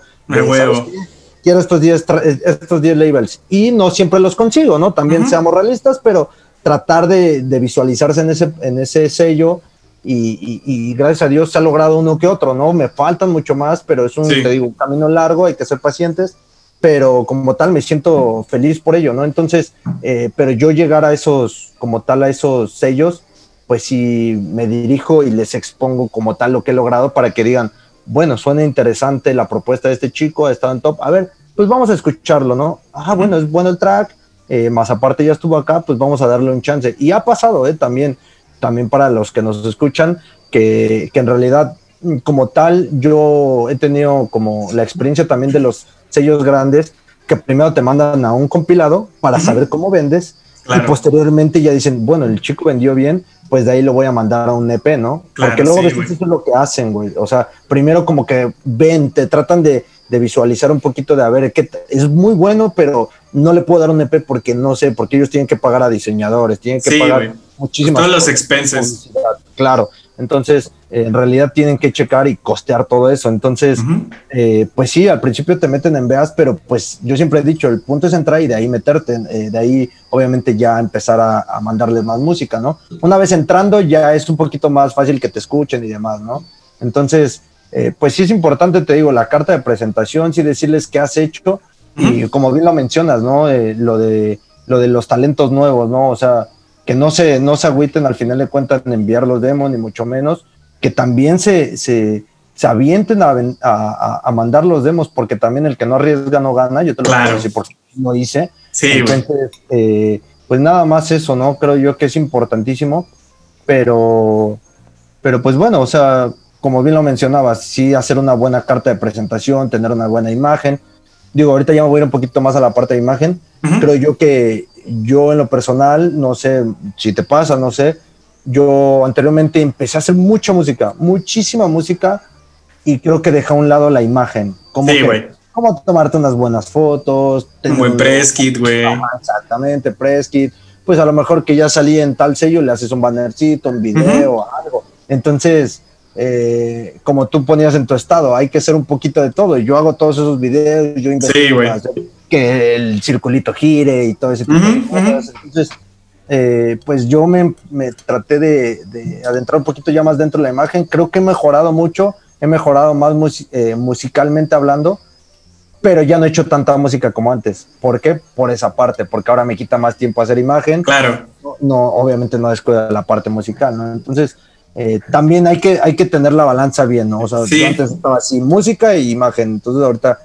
Quiero estos 10 estos labels y no siempre los consigo, ¿no? También seamos realistas, pero tratar de, de, visualizarse en ese, en ese sello y, gracias a Dios se ha logrado uno que otro, ¿no? Me faltan mucho más, pero es un, te digo, un camino largo, hay que ser pacientes, pero como tal me siento feliz por ello, ¿no? Entonces, eh, pero yo llegar a esos, como tal, a esos sellos, pues si me dirijo y les expongo como tal lo que he logrado para que digan, bueno, suena interesante la propuesta de este chico, ha estado en top, a ver, pues vamos a escucharlo, ¿no? Ah, bueno, es bueno el track, eh, más aparte ya estuvo acá, pues vamos a darle un chance. Y ha pasado, ¿eh? También también para los que nos escuchan, que, en realidad como tal yo he tenido como la experiencia también de los sellos grandes que primero te mandan a un compilado para saber cómo vendes y posteriormente ya dicen, bueno, el chico vendió bien, pues de ahí lo voy a mandar a un EP, ¿no? Porque luego eso es lo que hacen, güey. O sea, primero como que ven, te tratan de, de visualizar un poquito de a ver qué es muy bueno, pero no le puedo dar un EP porque no sé, porque ellos tienen que pagar a diseñadores, tienen que pagar muchísimas todos los expenses. Claro, entonces eh, en realidad tienen que checar y costear todo eso. Entonces, eh, pues sí, al principio te meten en veas, pero pues yo siempre he dicho, el punto es entrar y de ahí meterte, eh, de ahí obviamente ya empezar a, a mandarles más música, ¿no? Una vez entrando ya es un poquito más fácil que te escuchen y demás, ¿no? Entonces, pues sí es importante, te digo, la carta de presentación, sí decirles qué has hecho y como bien lo mencionas, ¿no? lo, de, lo de los talentos nuevos, ¿no? O sea, que no se, no se agüiten al final de cuentas en enviar los demos, ni mucho menos, que también se, se, se avienten a, a, a, mandar los demos, porque también el que no arriesga no gana, yo te lo a decir por no hice. Sí, Entonces, eh, pues nada más eso, ¿no? Creo yo que es importantísimo, pero, pero pues bueno, o sea, como bien lo mencionabas, sí hacer una buena carta de presentación, tener una buena imagen. Digo, ahorita ya me voy a ir un poquito más a la parte de imagen. Creo yo que yo en lo personal, no sé si te pasa, no sé, yo anteriormente empecé a hacer mucha música, muchísima música, y creo que dejé a un lado la imagen. Como sí, güey. Cómo tomarte unas buenas fotos. Un buen press kit, güey. Exactamente, press kit. Pues a lo mejor que ya salí en tal sello, le haces un bannercito, un video, algo. Entonces, eh, como tú ponías en tu estado, hay que hacer un poquito de todo. Yo hago todos esos videos, yo investigo que el circulito gire y todo ese tipo de cosas. Entonces, eh, pues yo me, traté de, adentrar un poquito ya más dentro de la imagen. Creo que he mejorado mucho, he mejorado más eh, musicalmente hablando, pero ya no he hecho tanta música como antes. ¿Por qué? Por esa parte, porque ahora me quita más tiempo hacer imagen. Claro. No, obviamente no descuida la parte musical, ¿no? Entonces, eh, también hay que, hay que tener la balanza bien, ¿no? O sea, antes estaba así, música e imagen. Entonces, ahorita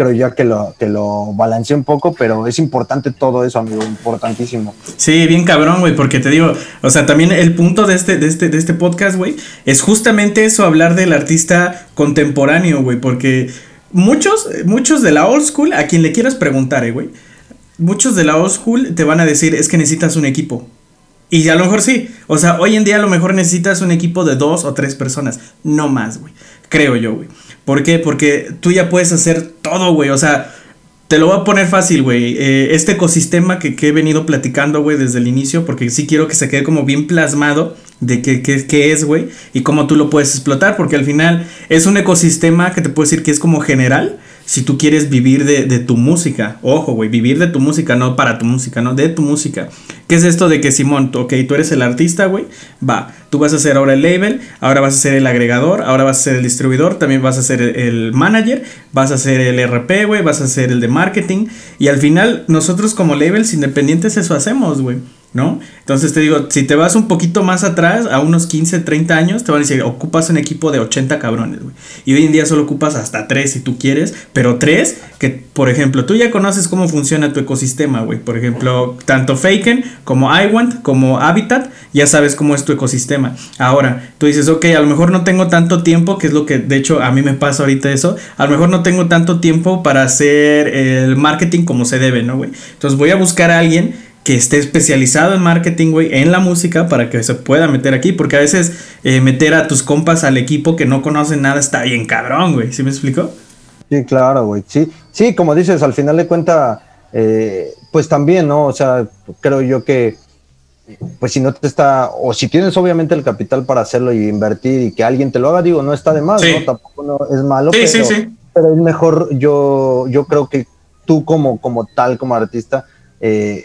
creo ya que lo, que lo balanceé un poco, pero es importante todo eso, amigo, importantísimo. Sí, bien cabrón, güey, porque te digo, o sea, también el punto de este, de este, de este podcast, güey, es justamente eso, hablar del artista contemporáneo, güey, porque muchos, muchos de la old school, a quien le quieras preguntar, eh, güey, muchos de la old school te van a decir, es que necesitas un equipo. Y a lo mejor sí. O sea, hoy en día a lo mejor necesitas un equipo de dos o tres personas. No más, güey. Creo yo, güey. ¿Por qué? Porque tú ya puedes hacer todo, güey. O sea, te lo voy a poner fácil, güey. Eh, este ecosistema que, he venido platicando, güey, desde el inicio, porque sí quiero que se quede como bien plasmado de qué, qué, es, güey, y cómo tú lo puedes explotar, porque al final es un ecosistema que te puedo decir que es como general, si tú quieres vivir de, de tu música. Ojo, güey, vivir de tu música, no para tu música, no, de tu música. ¿Qué es esto de que Simón, ok, tú eres el artista, güey? Va, tú vas a ser ahora el label, ahora vas a ser el agregador, ahora vas a ser el distribuidor, también vas a ser el, manager, vas a ser el RP, güey, vas a ser el de marketing. Y al final, nosotros como labels independientes eso hacemos, güey. ¿No? Entonces te digo, si te vas un poquito más atrás, a unos 15, 30 años, te van a decir, ocupas un equipo de 80 cabrones, güey. Y hoy en día solo ocupas hasta 3 si tú quieres, pero 3 que, por ejemplo, tú ya conoces cómo funciona tu ecosistema, güey. Por ejemplo, tanto Faken como iWant como Habitat, ya sabes cómo es tu ecosistema. Ahora, tú dices, ok, a lo mejor no tengo tanto tiempo, que es lo que de hecho a mí me pasa ahorita eso, a lo mejor no tengo tanto tiempo para hacer el marketing como se debe, ¿no, güey? Entonces voy a buscar a alguien que esté especializado en marketing, güey, en la música para que se pueda meter aquí, porque a veces eh, meter a tus compas al equipo que no conocen nada está bien cabrón, güey, ¿sí me explico? Sí, claro, güey, sí, sí, como dices, al final de cuenta, eh, pues también, ¿no? O sea, creo yo que, pues si no te está, o si tienes obviamente el capital para hacerlo y invertir y que alguien te lo haga, digo, no está de más, ¿no? Tampoco no, es malo, sí, pero, sí, sí. pero es mejor, yo, yo creo que tú como, como tal, como artista, eh,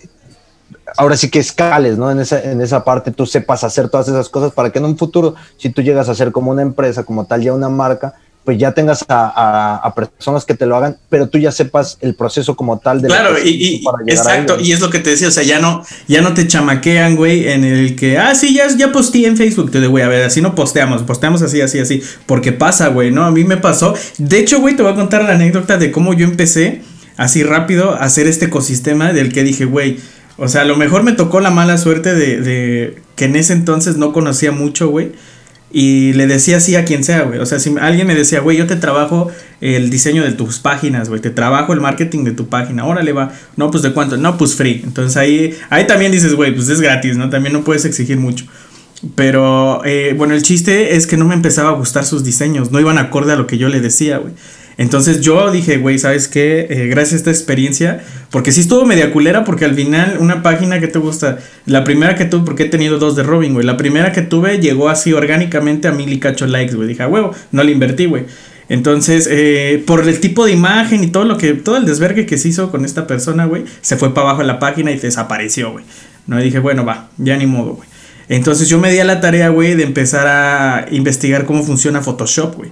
ahora sí que escales, ¿no? En esa, en esa parte tú sepas hacer todas esas cosas para que en un futuro, si tú llegas a ser como una empresa, como tal, ya una marca, pues ya tengas a, personas que te lo hagan, pero tú ya sepas el proceso como tal de Claro, y, exacto, y es lo que te decía, o sea, ya no, ya no te chamaquean, güey, en el que, ah, sí, ya, ya posteé en Facebook, te digo, güey, a ver, así no posteamos, posteamos así, así, así, porque pasa, güey, ¿no? A mí me pasó, de hecho, güey, te voy a contar la anécdota de cómo yo empecé así rápido a hacer este ecosistema del que dije, güey, o sea, a lo mejor me tocó la mala suerte de, de que en ese entonces no conocía mucho, güey. Y le decía así a quien sea, güey. O sea, si alguien me decía, güey, yo te trabajo el diseño de tus páginas, güey. Te trabajo el marketing de tu página. Órale, va. No, pues de cuánto. No, pues free. Entonces ahí, ahí también dices, güey, pues es gratis, ¿no? También no puedes exigir mucho. Pero, eh, bueno, el chiste es que no me empezaba a gustar sus diseños. No iban acorde a lo que yo le decía, güey. Entonces yo dije, güey, ¿sabes qué? Eh, gracias a esta experiencia, porque sí estuvo media culera, porque al final una página que te gusta, la primera que tuve, porque he tenido dos de Robin, güey, la primera que tuve llegó así orgánicamente a mil y cacho likes, güey, dije, huevo, no le invertí, güey. Entonces, eh, por el tipo de imagen y todo lo que, todo el desvergue que se hizo con esta persona, güey, se fue para abajo la página y desapareció, güey. No, y dije, bueno, va, ya ni modo, güey. Entonces yo me di a la tarea, güey, de empezar a investigar cómo funciona Photoshop, güey.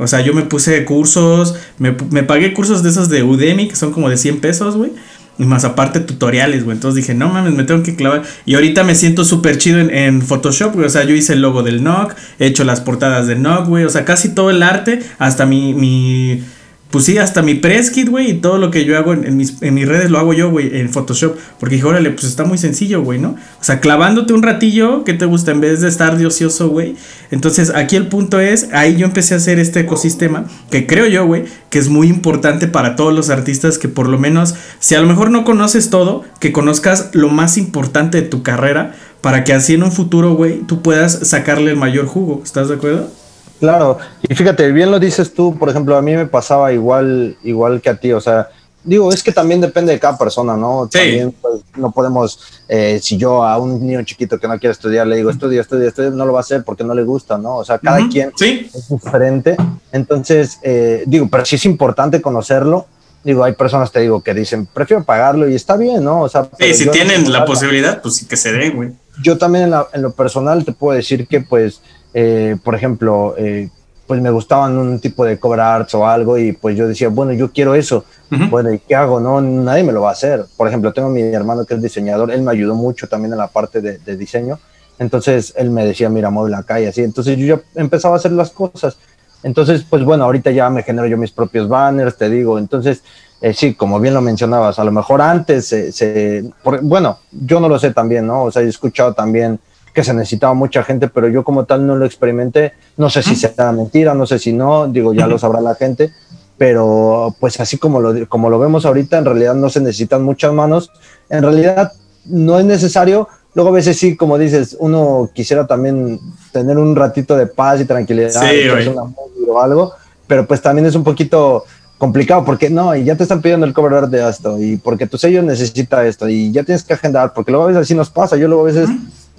O sea, yo me puse cursos, me, pagué cursos de esos de Udemy, que son como de 100 pesos, güey. Y más aparte tutoriales, güey. Entonces dije, no mames, me tengo que clavar. Y ahorita me siento súper chido en, Photoshop, güey. O sea, yo hice el logo del NOC, he hecho las portadas del NOC, güey. O sea, casi todo el arte, hasta mi, mi pues sí, hasta mi press kit, güey, y todo lo que yo hago en, mis, en mis redes lo hago yo, güey, en Photoshop. Porque dije, órale, pues está muy sencillo, güey, ¿no? O sea, clavándote un ratillo, ¿qué te gusta? En vez de estar de ocioso, güey. Entonces, aquí el punto es, ahí yo empecé a hacer este ecosistema, que creo yo, güey, que es muy importante para todos los artistas, que por lo menos, si a lo mejor no conoces todo, que conozcas lo más importante de tu carrera, para que así en un futuro, güey, tú puedas sacarle el mayor jugo. ¿Estás de acuerdo? Claro, y fíjate, bien lo dices tú, por ejemplo, a mí me pasaba igual, igual que a ti, o sea, digo, es que también depende de cada persona, ¿no? Sí. También pues, no podemos, eh, si yo a un niño chiquito que no quiere estudiar le digo, estudia, estudia, estudia, no lo va a hacer porque no le gusta, ¿no? O sea, cada quien es diferente. Entonces, eh, digo, pero sí es importante conocerlo. Digo, hay personas, te digo, que dicen, prefiero pagarlo y está bien, ¿no? O sea, sí, si tienen la posibilidad, pues sí que se den, güey. Yo también en lo personal te puedo decir que, pues, eh, por ejemplo, eh, pues me gustaban un tipo de cover arts o algo y pues yo decía, bueno, yo quiero eso. Bueno, ¿y qué hago? No, nadie me lo va a hacer. Por ejemplo, tengo a mi hermano que es diseñador, él me ayudó mucho también en la parte de, diseño. Entonces él me decía, mira, mueve la calle así. Entonces yo ya empezaba a hacer las cosas. Entonces, pues bueno, ahorita ya me genero yo mis propios banners, te digo. Entonces, eh, sí, como bien lo mencionabas, a lo mejor antes se, bueno, yo no lo sé también, ¿no? O sea, he escuchado también que se necesitaba mucha gente, pero yo como tal no lo experimenté. No sé si sea mentira, no sé si no, digo, ya lo sabrá la gente, pero pues así como lo, como lo vemos ahorita, en realidad no se necesitan muchas manos. En realidad no es necesario. Luego a veces sí, como dices, uno quisiera también tener un ratito de paz y tranquilidad o algo, pero pues también es un poquito complicado porque no, y ya te están pidiendo el cover de esto, y porque tu sello necesita esto, y ya tienes que agendar, porque luego a veces así nos pasa, yo luego a veces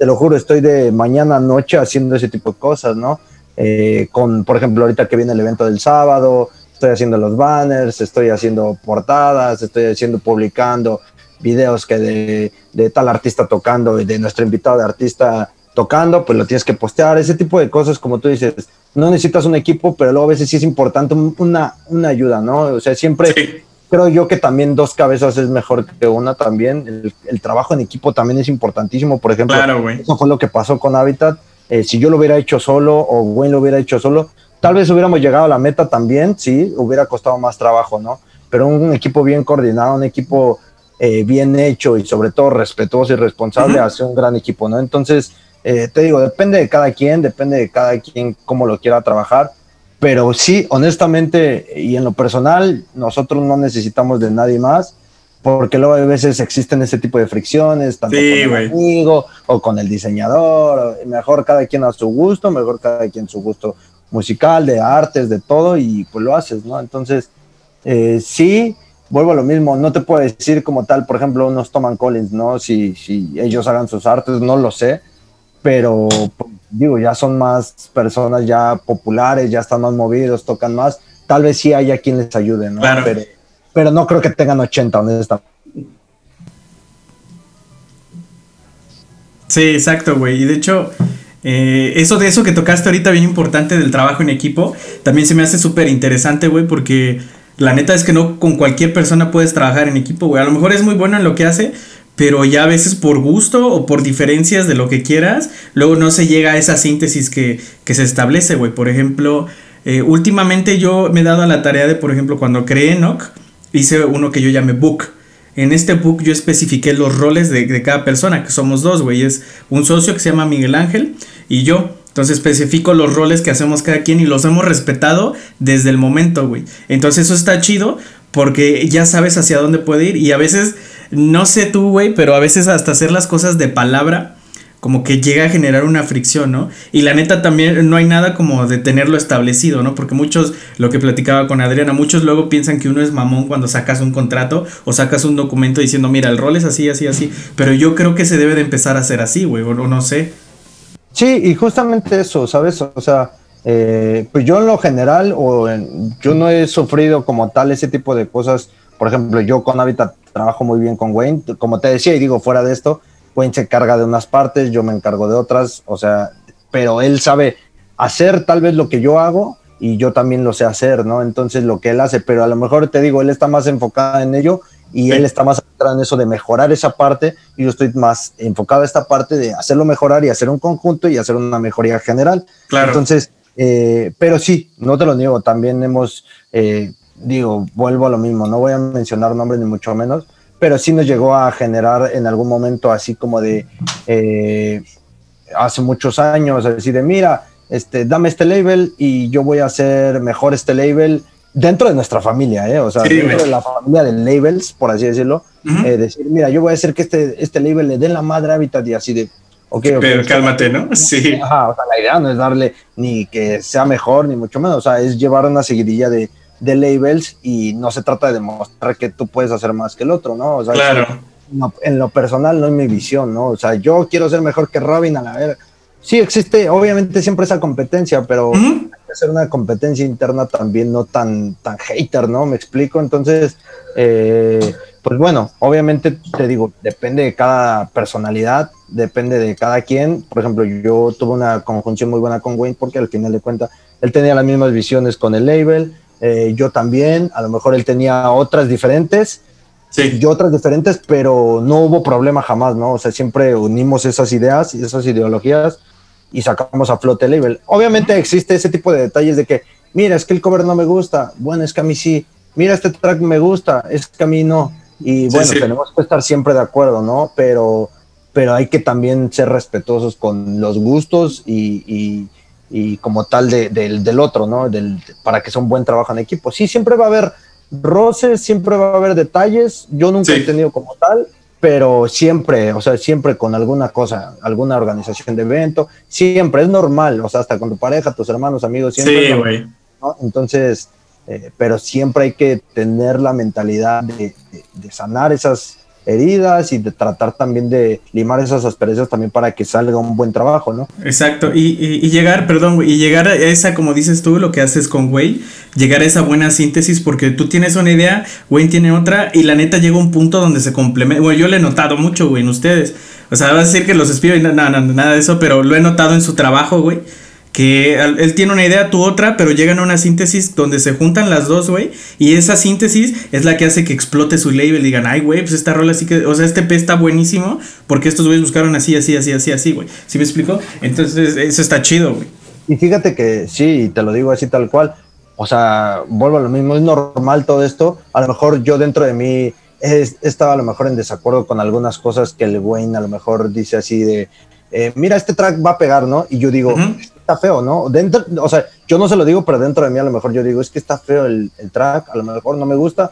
te lo juro, estoy de mañana a noche haciendo ese tipo de cosas, ¿no? Eh, con, por ejemplo, ahorita que viene el evento del sábado, estoy haciendo los banners, estoy haciendo portadas, estoy haciendo, publicando videos que de, de tal artista tocando y de nuestro invitado de artista tocando, pues lo tienes que postear, ese tipo de cosas, como tú dices, no necesitas un equipo, pero luego a veces sí es importante una, una ayuda, ¿no? O sea, siempre creo yo que también dos cabezas es mejor que una también. El, trabajo en equipo también es importantísimo. Por ejemplo, eso fue lo que pasó con Habitat. Eh, si yo lo hubiera hecho solo o Wayne lo hubiera hecho solo, tal vez hubiéramos llegado a la meta también, sí, hubiera costado más trabajo, ¿no? Pero un, equipo bien coordinado, un equipo eh, bien hecho y sobre todo respetuoso y responsable hace un gran equipo, ¿no? Entonces, eh, te digo, depende de cada quien, depende de cada quien cómo lo quiera trabajar pero sí, honestamente y en lo personal, nosotros no necesitamos de nadie más, porque luego a veces existen ese tipo de fricciones, tanto con el amigo o con el diseñador, mejor cada quien a su gusto, mejor cada quien su gusto musical, de artes, de todo, y pues lo haces, ¿no? Entonces, eh, sí, vuelvo a lo mismo, no te puedo decir como tal, por ejemplo, unos toman Collins, ¿no? Si, si ellos hagan sus artes, no lo sé, pero digo, ya son más personas ya populares, ya están más movidos, tocan más. Tal vez sí haya quien les ayude, ¿no? Pero, pero no creo que tengan 80, honestamente. Sí, exacto, güey. Y de hecho, eh, eso de eso que tocaste ahorita, bien importante del trabajo en equipo, también se me hace súper interesante, güey, porque la neta es que no con cualquier persona puedes trabajar en equipo, güey. A lo mejor es muy bueno en lo que hace, pero ya a veces por gusto o por diferencias de lo que quieras, luego no se llega a esa síntesis que, se establece, güey. Por ejemplo, eh, últimamente yo me he dado a la tarea de, por ejemplo, cuando creé Enoch, hice uno que yo llamé Book. En este book yo especifiqué los roles de, de cada persona, que somos dos, güey. Es un socio que se llama Miguel Ángel y yo. Entonces especifico los roles que hacemos cada quien y los hemos respetado desde el momento, güey. Entonces eso está chido porque ya sabes hacia dónde puede ir y a veces no sé tú, güey, pero a veces hasta hacer las cosas de palabra como que llega a generar una fricción, ¿no? Y la neta también no hay nada como de tenerlo establecido, ¿no? Porque muchos, lo que platicaba con Adriana, muchos luego piensan que uno es mamón cuando sacas un contrato o sacas un documento diciendo, mira, el rol es así, así, así, pero yo creo que se debe de empezar a hacer así, güey, o no sé. Sí, y justamente eso, ¿sabes? O sea, eh, pues yo en lo general, o yo no he sufrido como tal ese tipo de cosas. Por ejemplo, yo con Habitat trabajo muy bien con Wayne. Como te decía, y digo, fuera de esto, Wayne se encarga de unas partes, yo me encargo de otras, o sea, pero él sabe hacer tal vez lo que yo hago y yo también lo sé hacer, ¿no? Entonces lo que él hace, pero a lo mejor te digo, él está más enfocado en ello y él está más enfocado en eso de mejorar esa parte y yo estoy más enfocado en esta parte de hacerlo mejorar y hacer un conjunto y hacer una mejoría general. Claro. Entonces, eh, pero sí, no te lo niego, también hemos, eh, digo, vuelvo a lo mismo, no voy a mencionar nombres ni mucho menos, pero sí nos llegó a generar en algún momento así como de, eh, hace muchos años, así de, mira, este, dame este label y yo voy a hacer mejor este label dentro de nuestra familia, ¿eh? o sea, dentro de la familia de labels, por así decirlo, eh, decir, mira, yo voy a hacer que este, este label le dé la madre hábitat y así de, ok, Pero cálmate, ¿no? Sí. Ajá, o sea, la idea no es darle ni que sea mejor, ni mucho menos, o sea, es llevar una seguidilla de, de labels y no se trata de demostrar que tú puedes hacer más que el otro, ¿no? O sea, claro. en lo personal no es mi visión, ¿no? O sea, yo quiero ser mejor que Robin a la ver. Sí, existe, obviamente siempre esa competencia, pero hay que hacer una competencia interna también no tan, tan hater, ¿no? Me explico. Entonces, eh, pues bueno, obviamente te digo, depende de cada personalidad, depende de cada quien. Por ejemplo, yo tuve una conjunción muy buena con Wayne porque al final de cuentas él tenía las mismas visiones con el label, eh, yo también, a lo mejor él tenía otras diferentes, Sí. Yo otras diferentes, pero no hubo problema jamás, ¿no? O sea, siempre unimos esas ideas y esas ideologías y sacamos a flote el label. Obviamente existe ese tipo de detalles de que, mira, es que el cover no me gusta, bueno, es que a mí sí, mira, este track me gusta, es que a mí no. Y bueno, tenemos que estar siempre de acuerdo, ¿no? Pero, pero hay que también ser respetuosos con los gustos y, y, como tal del otro, ¿no? Del, para que sea un buen trabajo en equipo. Sí, siempre va a haber roces, siempre va a haber detalles. Yo nunca he tenido como tal, pero siempre, o sea, siempre con alguna cosa, alguna organización de evento, siempre es normal, o sea, hasta con tu pareja, tus hermanos, amigos, siempre. Sí, güey. Entonces, eh, pero siempre hay que tener la mentalidad de, sanar esas heridas y de tratar también de limar esas asperezas también para que salga un buen trabajo, ¿no? Exacto, y, y, llegar, perdón, y llegar a esa, como dices tú, lo que haces con Wayne, llegar a esa buena síntesis, porque tú tienes una idea, Wayne tiene otra, y la neta llega un punto donde se complementa, bueno, yo le he notado mucho, güey, en ustedes, o sea, vas a decir que los espío y nada, nada de eso, pero lo he notado en su trabajo, güey, que él tiene una idea, tú otra, pero llegan a una síntesis donde se juntan las dos, güey, y esa síntesis es la que hace que explote su label y digan, ay, güey, pues esta rola así que, o sea, este P está buenísimo, porque estos güeyes buscaron así, así, así, así, así, güey. ¿Sí me explico? Entonces, eso está chido, güey. Y fíjate que sí, te lo digo así tal cual, o sea, vuelvo a lo mismo, es normal todo esto, a lo mejor yo dentro de mí he, estado a lo mejor en desacuerdo con algunas cosas que el Wayne a lo mejor dice así de, eh, mira, este track va a pegar, ¿no? Y yo digo, está feo, ¿no? Dentro, o sea, yo no se lo digo, pero dentro de mí a lo mejor yo digo, es que está feo el, track, a lo mejor no me gusta,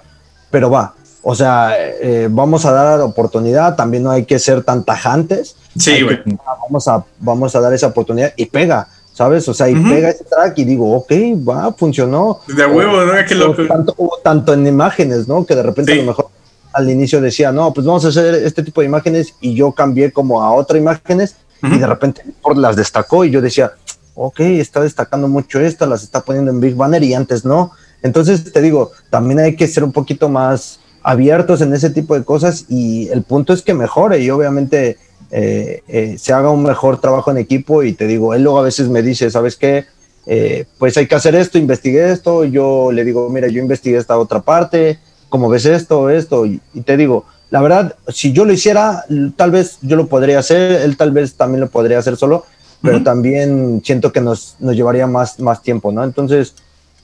pero va. O sea, eh, vamos a dar oportunidad, también no hay que ser tan tajantes. Sí, güey. Vamos a, vamos a dar esa oportunidad y pega, ¿sabes? O sea, y pega ese track y digo, ok, va, funcionó. De huevo, ¿no? Qué loco. Tanto, tanto en imágenes, ¿no? Que de repente a lo mejor al inicio decía, no, pues vamos a hacer este tipo de imágenes y yo cambié como a otra imágenes y de repente las destacó y yo decía, ok, está destacando mucho esta, las está poniendo en Big Banner y antes no. Entonces te digo, también hay que ser un poquito más abiertos en ese tipo de cosas y el punto es que mejore y obviamente eh, eh, se haga un mejor trabajo en equipo y te digo, él luego a veces me dice, ¿sabes qué? Eh, pues hay que hacer esto, investigué esto, yo le digo, mira, yo investigué esta otra parte, ¿cómo ves esto, esto? y te digo, la verdad, si yo lo hiciera, tal vez yo lo podría hacer, él tal vez también lo podría hacer solo, pero también siento que nos, nos, llevaría más, más tiempo, ¿no? Entonces,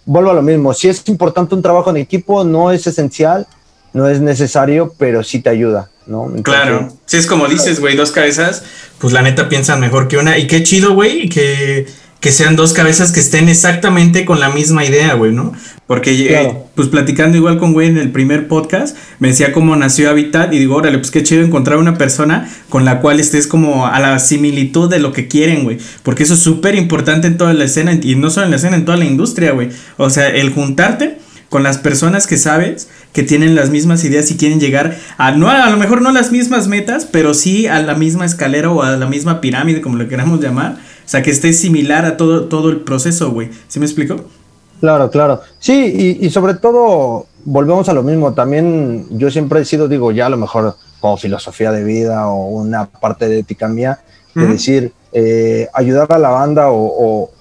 vuelvo a lo mismo, si es importante un trabajo en equipo, no es esencial, no es necesario, pero sí te ayuda, ¿no? claro, si es como dices, güey, dos cabezas, pues la neta piensan mejor que una, y qué chido, güey, que que sean dos cabezas que estén exactamente con la misma idea, güey, ¿no? Porque, eh, pues platicando igual con güey en el primer podcast, me decía cómo nació Habitat y digo, órale, pues qué chido encontrar una persona con la cual estés como a la similitud de lo que quieren, güey. Porque eso es súper importante en toda la escena y no solo en la escena, en toda la industria, güey. O sea, el juntarte con las personas que sabes que tienen las mismas ideas y quieren llegar a no a lo mejor no las mismas metas, pero sí a la misma escalera o a la misma pirámide, como lo queramos llamar o sea, que esté similar a todo, todo el proceso, güey. ¿Sí me explico? Claro, claro. Sí, y, sobre todo, volvemos a lo mismo. También yo siempre he sido, digo, ya a lo mejor como filosofía de vida o una parte de ética mía, de decir, eh, ayudar a la banda o,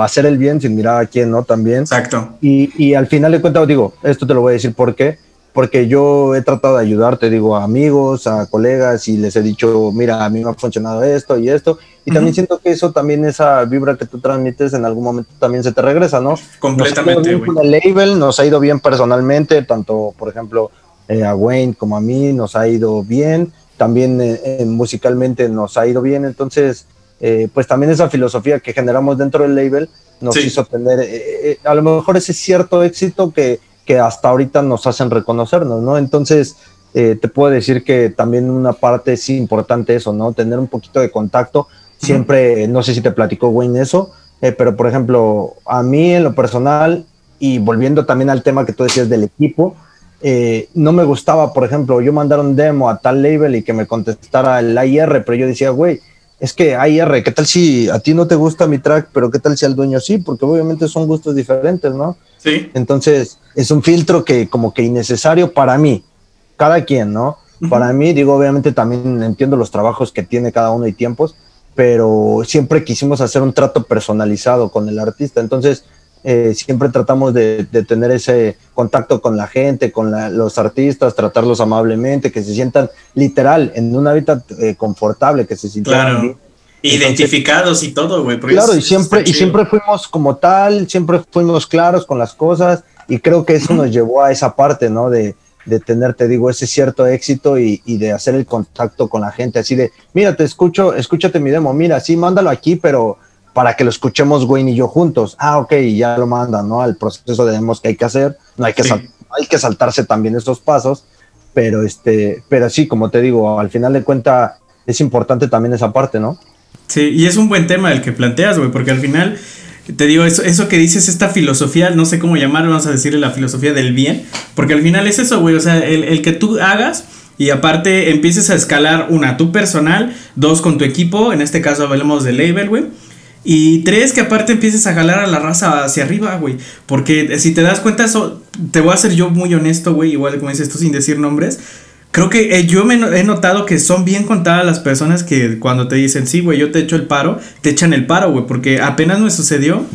hacer el bien sin mirar a quién, ¿no? También. Exacto. Y, y al final de cuentas, digo, esto te lo voy a decir por qué, porque yo he tratado de ayudar, te digo, a amigos, a colegas y les he dicho, mira, a mí me ha funcionado esto y esto. Y también siento que eso también, esa vibra que tú transmites en algún momento también se te regresa, ¿no? Completamente. Nos con el label, nos ha ido bien personalmente, tanto, por ejemplo, eh, a Wayne como a mí, nos ha ido bien. También eh, musicalmente nos ha ido bien. Entonces, eh, pues también esa filosofía que generamos dentro del label nos hizo tener a lo mejor ese cierto éxito que que hasta ahorita nos hacen reconocernos, ¿no? Entonces, eh, te puedo decir que también una parte es importante eso, ¿no? Tener un poquito de contacto. Siempre, no sé si te platicó Wayne eso, eh, pero por ejemplo, a mí en lo personal, y volviendo también al tema que tú decías del equipo, eh, no me gustaba, por ejemplo, yo mandar un demo a tal label y que me contestara el AIR, pero yo decía, güey, es que AIR, ¿qué tal si a ti no te gusta mi track, pero qué tal si al dueño sí? Porque obviamente son gustos diferentes, ¿no? Sí. Entonces, es un filtro que como que innecesario para mí, cada quien, ¿no? Para mí, digo, obviamente también entiendo los trabajos que tiene cada uno y tiempos, pero siempre quisimos hacer un trato personalizado con el artista. Entonces, eh, siempre tratamos de, tener ese contacto con la gente, con los artistas, tratarlos amablemente, que se sientan literal en un hábitat eh, confortable, que se sientan claro. identificados y todo, güey. Claro, y siempre, y siempre fuimos como tal, siempre fuimos claros con las cosas y creo que eso nos llevó a esa parte, ¿no? De, de tener, te digo, ese cierto éxito y, y, de hacer el contacto con la gente, así de, mira, te escucho, escúchate mi demo, mira, sí, mándalo aquí, pero para que lo escuchemos Wayne y yo juntos. Ah, ok, ya lo mandan, ¿no? Al proceso de que hay que hacer. No hay que, hay que saltarse también esos pasos, pero, este, pero sí, como te digo, al final de cuenta es importante también esa parte, ¿no? Sí, y es un buen tema el que planteas, güey, porque al final, te digo, eso, eso que dices, esta filosofía, no sé cómo llamarlo, vamos a decirle la filosofía del bien, porque al final es eso, güey, o sea, el, el que tú hagas y aparte empieces a escalar, una, tu personal, dos, con tu equipo, en este caso hablemos de label, güey y tres, que aparte empieces a jalar a la raza hacia arriba, güey. Porque si te das cuenta, eso, te voy a ser yo muy honesto, güey, igual como dices tú sin decir nombres. Creo que eh, yo me he notado que son bien contadas las personas que cuando te dicen, sí, güey, yo te echo el paro, te echan el paro, güey. Porque apenas me sucedió,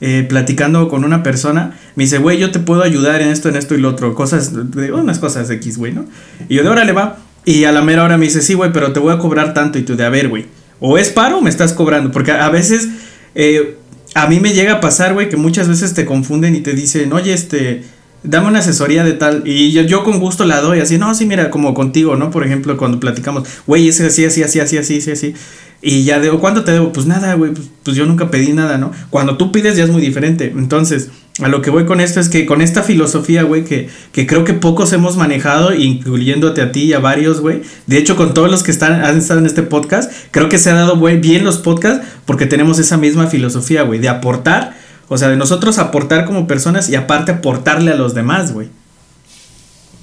eh, platicando con una persona, me dice, güey, yo te puedo ayudar en esto, en esto y lo otro. Cosas, unas cosas X, güey, ¿no? Y yo de ahora le va. Y a la mera hora me dice, sí, güey, pero te voy a cobrar tanto. Y tú de, a ver, güey o es paro o me estás cobrando. Porque a veces eh, a mí me llega a pasar, güey, que muchas veces te confunden y te dicen, oye, este, dame una asesoría de tal. Y yo, yo con gusto la doy, así, no, sí, mira, como contigo, ¿no? Por ejemplo, cuando platicamos, güey, es así, así, así, así, así, así, así. Y ya digo, ¿cuánto te debo? Pues nada, güey, pues, pues, yo nunca pedí nada, ¿no? Cuando tú pides ya es muy diferente. Entonces, a lo que voy con esto es que con esta filosofía, güey, que, que creo que pocos hemos manejado, incluyéndote a ti y a varios, güey. De hecho, con todos los que están, han estado en este podcast, creo que se ha dado güey, bien los podcasts porque tenemos esa misma filosofía, güey, de aportar, o sea, de nosotros aportar como personas y aparte aportarle a los demás, güey.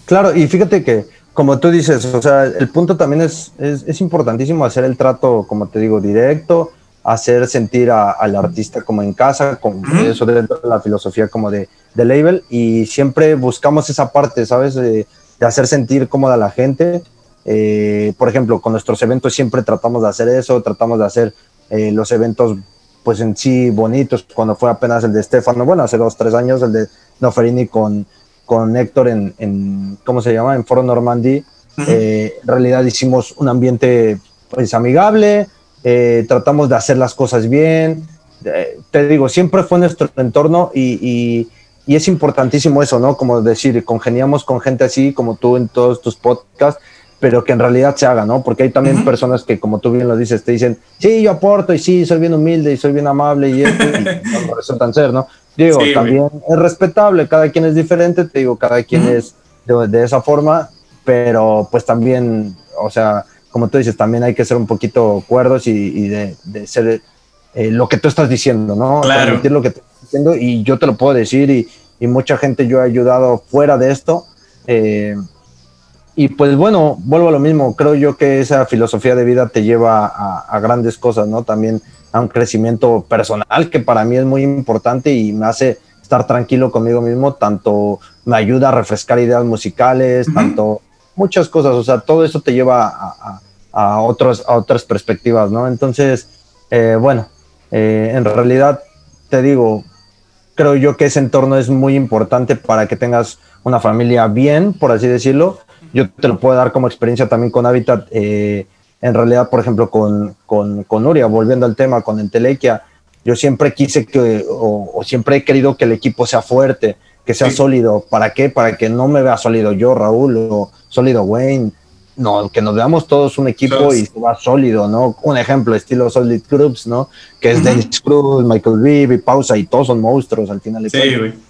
Claro, y fíjate que como tú dices, o sea, el punto también es, es, importantísimo hacer el trato, como te digo, directo, hacer sentir al artista como en casa, con eso dentro de la filosofía como de, de, label, y siempre buscamos esa parte, ¿sabes? De, hacer sentir cómoda a la gente. Eh, por ejemplo, con nuestros eventos siempre tratamos de hacer eso, tratamos de hacer eh, los eventos pues en sí bonitos, cuando fue apenas el de Stefano, bueno, hace dos, tres años, el de Noferini con con Héctor en, en ¿cómo se llama? En Foro Normandí. Eh, en realidad hicimos un ambiente pues amigable, eh, tratamos de hacer las cosas bien. Eh, te digo, siempre fue nuestro entorno y, y, y, es importantísimo eso, ¿no? Como decir, congeniamos con gente así, como tú en todos tus podcasts, pero que en realidad se haga, ¿no? Porque hay también personas que, como tú bien lo dices, te dicen, sí, yo aporto y sí, soy bien humilde y soy bien amable y esto, y no resultan ser, ¿no? Digo, también es respetable, cada quien es diferente, te digo, cada quien es de, esa forma, pero pues también, o sea, como tú dices, también hay que ser un poquito cuerdos y, de, ser eh, lo que tú estás diciendo, ¿no? Claro. lo que estás diciendo y yo te lo puedo decir y, y mucha gente yo he ayudado fuera de esto. Eh, y pues bueno, vuelvo a lo mismo, creo yo que esa filosofía de vida te lleva a, a grandes cosas, ¿no? También a un crecimiento personal que para mí es muy importante y me hace estar tranquilo conmigo mismo, tanto me ayuda a refrescar ideas musicales, tanto muchas cosas, o sea, todo eso te lleva a, a, otros, a otras perspectivas, ¿no? Entonces, eh, bueno, eh, en realidad te digo, creo yo que ese entorno es muy importante para que tengas una familia bien, por así decirlo. Yo te lo puedo dar como experiencia también con Habitat. Eh, en realidad, por ejemplo, con, con, con Nuria, volviendo al tema, con Entelequia, yo siempre quise que, o, siempre he querido que el equipo sea fuerte, que sea sólido. ¿Para qué? Para que no me vea sólido yo, Raúl, o sólido Wayne. No, que nos veamos todos un equipo y sea sólido, ¿no? Un ejemplo, estilo Solid Groups, ¿no? Que es Dennis Cruz, Michael Vive, Pausa, y todos son monstruos al final. Sí,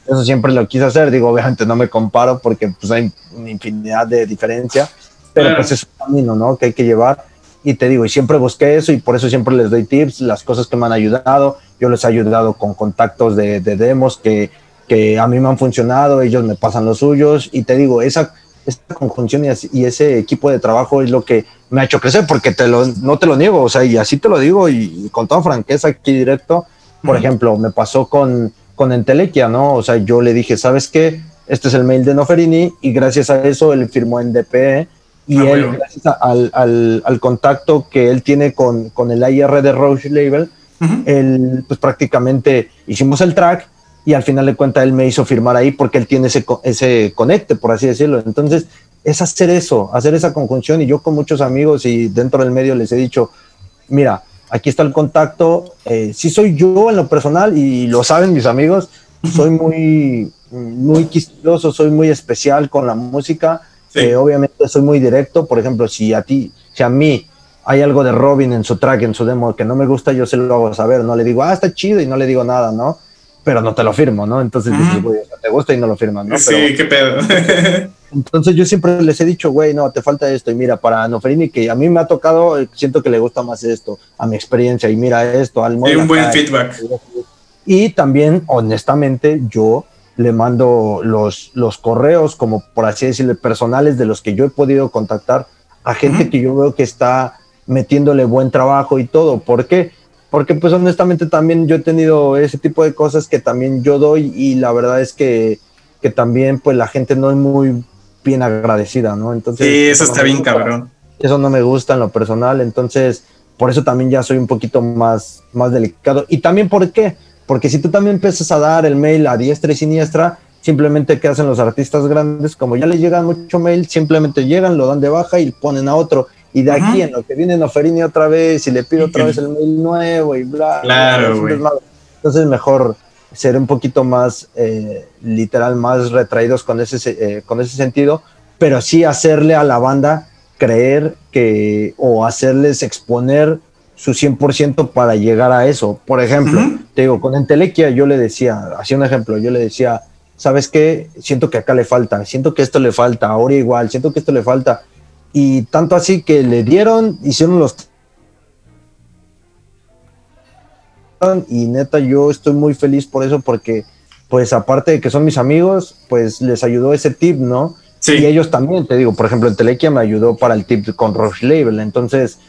Eso siempre lo quise hacer. Digo, obviamente no me comparo porque pues hay una infinidad de diferencia, pero pues es un camino, ¿no? Que hay que llevar y te digo, y siempre busqué eso y por eso siempre les doy tips, las cosas que me han ayudado. Yo les he ayudado con contactos de, demos que, que, a mí me han funcionado, ellos me pasan los suyos y te digo, esa, esa conjunción y, ese equipo de trabajo es lo que me ha hecho crecer porque te lo, no te lo niego, o sea, y así te lo digo y, con toda franqueza aquí directo. Por ejemplo, me pasó con, con Entelequia, ¿no? O sea, yo le dije, ¿sabes qué? Este es el mail de Noferini y gracias a eso él firmó en DPE y ah, él, gracias al, al, al, contacto que él tiene con, con el IR de Roche Label, él, pues prácticamente hicimos el track y al final de cuentas él me hizo firmar ahí porque él tiene ese, ese conecte, por así decirlo. Entonces, es hacer eso, hacer esa conjunción. Y yo con muchos amigos y dentro del medio les he dicho, mira, aquí está el contacto. Eh, si soy yo en lo personal y lo saben mis amigos, soy muy, muy quisquilloso, soy muy especial con la música eh, obviamente soy muy directo, por ejemplo, si a ti, si a mí hay algo de Robin en su track, en su demo que no me gusta, yo se lo hago saber, no le digo, ah, está chido y no le digo nada, ¿no? Pero no te lo firmo, ¿no? Entonces te gusta y no lo firman, ¿no? Sí, qué pedo. entonces yo siempre les he dicho, güey, no, te falta esto. Y mira, para Noferini, que a mí me ha tocado, eh, siento que le gusta más esto, a mi experiencia, y mira esto, al modo. un buen feedback. Y también, honestamente, yo le mando los, los correos, como por así decirlo, personales de los que yo he podido contactar a gente que yo veo que está metiéndole buen trabajo y todo. ¿Por qué? Porque pues honestamente también yo he tenido ese tipo de cosas que también yo doy y la verdad es que, que también pues la gente no es muy bien agradecida, ¿no? Entonces... Sí, eso, está bien cabrón. Eso no me gusta en lo personal, entonces por eso también ya soy un poquito más, más delicado. Y también por qué? Porque si tú también empiezas a dar el mail a diestra y siniestra, simplemente ¿qué hacen los artistas grandes? Como ya les llegan mucho mail, simplemente llegan, lo dan de baja y ponen a otro. Y de aquí en lo que viene Noferini otra vez y le pido otra vez el mail nuevo y bla. Claro, Entonces mejor ser un poquito más eh, literal, más retraídos con ese, eh, con ese sentido, pero sí hacerle a la banda creer que o hacerles exponer su 100% para llegar a eso. Por ejemplo, te digo, con Entelequia yo le decía, hacía un ejemplo, yo le decía, ¿sabes qué? Siento que acá le falta, siento que esto le falta, ahora igual, siento que esto le falta. Y tanto así que le dieron, hicieron los... Y neta, yo estoy muy feliz por eso porque, pues aparte de que son mis amigos, pues les ayudó ese tip, ¿no? Sí. Y ellos también, te digo, por ejemplo, Entelequia me ayudó para el tip con Rush Label. Entonces,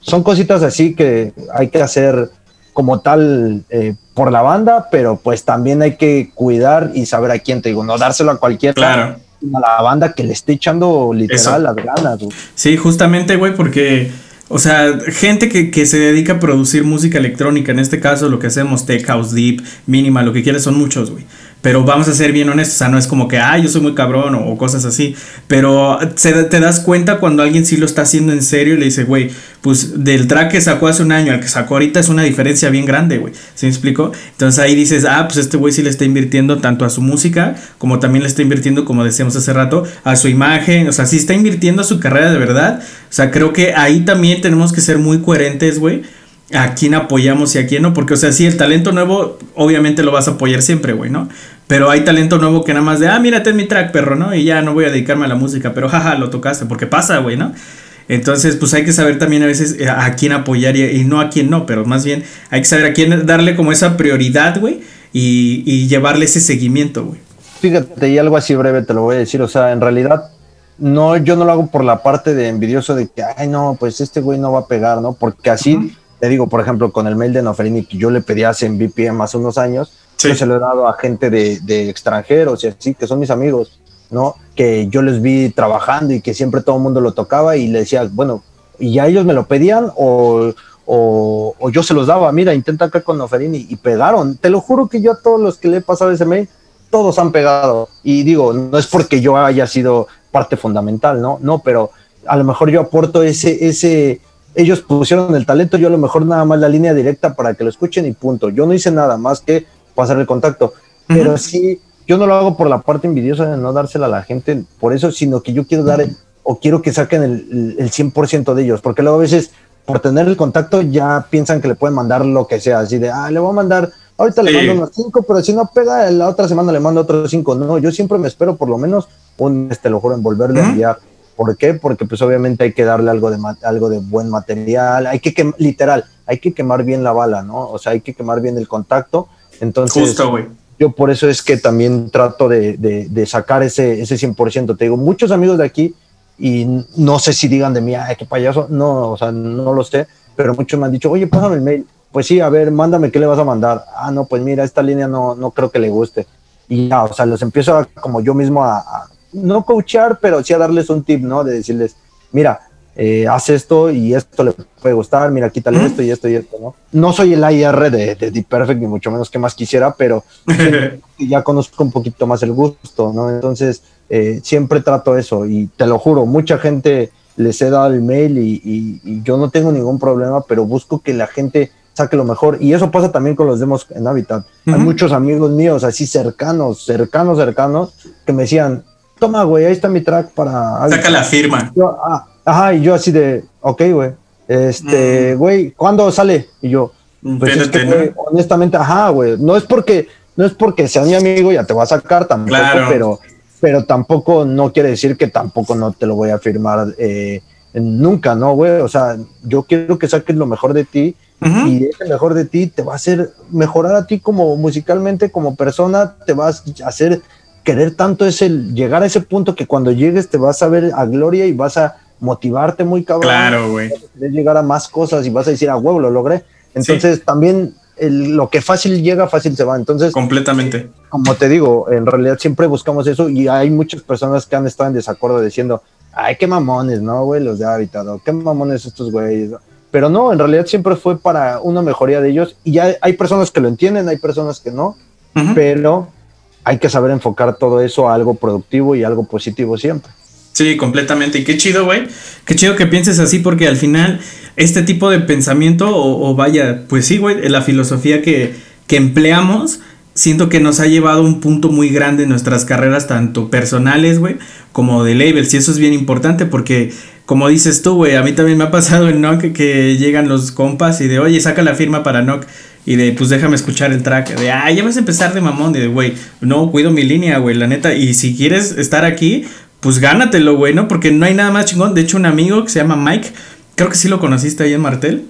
son cositas así que hay que hacer como tal eh, por la banda, pero pues también hay que cuidar y saber a quién te digo, no dárselo a cualquier claro. A la banda que le esté echando literal las ganas. Sí, justamente, güey, porque o sea, gente que, que, se dedica a producir música electrónica, en este caso lo que hacemos, Tech House, Deep, Minimal, lo que quieras, son muchos, güey. Pero vamos a ser bien honestos, o sea, no es como que, ah, yo soy muy cabrón o, cosas así. Pero te das cuenta cuando alguien sí lo está haciendo en serio y le dice, güey, pues del track que sacó hace un año al que sacó ahorita es una diferencia bien grande, güey. ¿Sí me explico? Entonces ahí dices, ah, pues este güey sí le está invirtiendo tanto a su música como también le está invirtiendo, como decíamos hace rato, a su imagen. O sea, sí está invirtiendo a su carrera de verdad. O sea, creo que ahí también tenemos que ser muy coherentes, güey a quién apoyamos y a quién no, porque o sea, sí, el talento nuevo obviamente lo vas a apoyar siempre, güey, ¿no? Pero hay talento nuevo que nada más de, ah, mírate en mi track, perro, ¿no? Y ya no voy a dedicarme a la música, pero jaja, lo tocaste, porque pasa, güey, ¿no? Entonces, pues hay que saber también a veces eh, a quién apoyar y, no a quién no, pero más bien hay que saber a quién darle como esa prioridad, güey, y, y llevarle ese seguimiento, güey. Fíjate, y algo así breve te lo voy a decir, o sea, en realidad no, yo no lo hago por la parte de envidioso de que, ay, no, pues este güey no va a pegar, ¿no? Porque así, te digo, por ejemplo, con el mail de Noferini que yo le pedí hace en VPM hace unos años, yo se lo he dado a gente de, de, extranjeros y así, que son mis amigos, ¿no? Que yo les vi trabajando y que siempre todo el mundo lo tocaba y le decía, bueno, y ya ellos me lo pedían o, o, o yo se los daba, mira, intenta acá con Noferini y pegaron. Te lo juro que yo a todos los que le he pasado ese mail, todos han pegado. Y digo, no es porque yo haya sido parte fundamental, ¿no? No, pero a lo mejor yo aporto ese, ese, ellos pusieron el talento, yo a lo mejor nada más la línea directa para que lo escuchen y punto. Yo no hice nada más que pasar el contacto, pero sí, yo no lo hago por la parte envidiosa de no dársela a la gente, por eso, sino que yo quiero dar o quiero que saquen el, el 100% de ellos, porque luego a veces por tener el contacto ya piensan que le pueden mandar lo que sea, así de, ah, le voy a mandar, ahorita le mando unos cinco, pero si no pega, la otra semana le mando otros cinco. No, yo siempre me espero por lo menos un, este, lo juro, en volverle a enviar. ¿Por qué? Porque pues obviamente hay que darle algo de, algo de buen material, hay que, quemar, literal, hay que quemar bien la bala, ¿no? O sea, hay que quemar bien el contacto. Entonces, Justo, güey. Yo por eso es que también trato de, de, de sacar ese, ese 100%. Te digo, muchos amigos de aquí y no sé si digan de mí, ay, qué payaso, no, o sea, no lo sé, pero muchos me han dicho, oye, pásame el mail, pues sí, a ver, mándame qué le vas a mandar, ah, no, pues mira, esta línea no, no creo que le guste, y ya, o sea, los empiezo a, como yo mismo a, no coachar, pero sí a darles un tip, ¿no? De decirles, mira, eh, haz esto y esto le puede gustar, mira, quítale esto y esto y esto, ¿no? No soy el IR de, de Deep Perfect, ni mucho menos que más quisiera, pero ya conozco un poquito más el gusto, ¿no? Entonces, eh, siempre trato eso y te lo juro, mucha gente les he dado el mail y, yo no tengo ningún problema, pero busco que la gente saque lo mejor. Y eso pasa también con los demos en Habitat. Hay muchos amigos míos así cercanos, cercanos, cercanos, que me decían, toma, güey, ahí está mi track para... Saca la firma. Ah, ajá, y yo así de, ok, güey. Este, güey, ¿cuándo sale? Y yo, pues es que, honestamente, ajá, güey, no es porque, no es porque sea mi amigo, ya te va a sacar tampoco, pero pero tampoco no quiere decir que tampoco no te lo voy a firmar eh, nunca, ¿no, güey? O sea, yo quiero que saques lo mejor de ti y ese mejor de ti te va a hacer mejorar a ti como musicalmente, como persona, te vas a hacer querer tanto ese, llegar a ese punto que cuando llegues te vas a ver a gloria y vas a motivarte muy cabrón. Claro, güey. llegar a más cosas y vas a decir, a huevo, lo logré. Entonces también lo que fácil llega, fácil se va. Entonces, completamente. Como te digo, en realidad siempre buscamos eso y hay muchas personas que han estado en desacuerdo diciendo, ay, qué mamones, ¿no, güey? Los de Habitado, qué mamones estos güeyes. Pero no, en realidad siempre fue para una mejoría de ellos y ya hay personas que lo entienden, hay personas que no, pero hay que saber enfocar todo eso a algo productivo y algo positivo siempre. Sí, completamente. Y qué chido, güey. Qué chido que pienses así porque al final este tipo de pensamiento o, vaya, pues sí, güey, la filosofía que, que empleamos siento que nos ha llevado a un punto muy grande en nuestras carreras, tanto personales, güey, como de labels. Y eso es bien importante porque, como dices tú, güey, a mí también me ha pasado en Nock que llegan los compas y de, oye, saca la firma para Nock. Y de, pues déjame escuchar el track. De, ah, ya vas a empezar de mamón. De, güey, no, cuido mi línea, güey, la neta. Y si quieres estar aquí, pues gánatelo, güey, ¿no? Porque no hay nada más chingón. De hecho, un amigo que se llama Mike, creo que sí lo conociste ahí en Martel.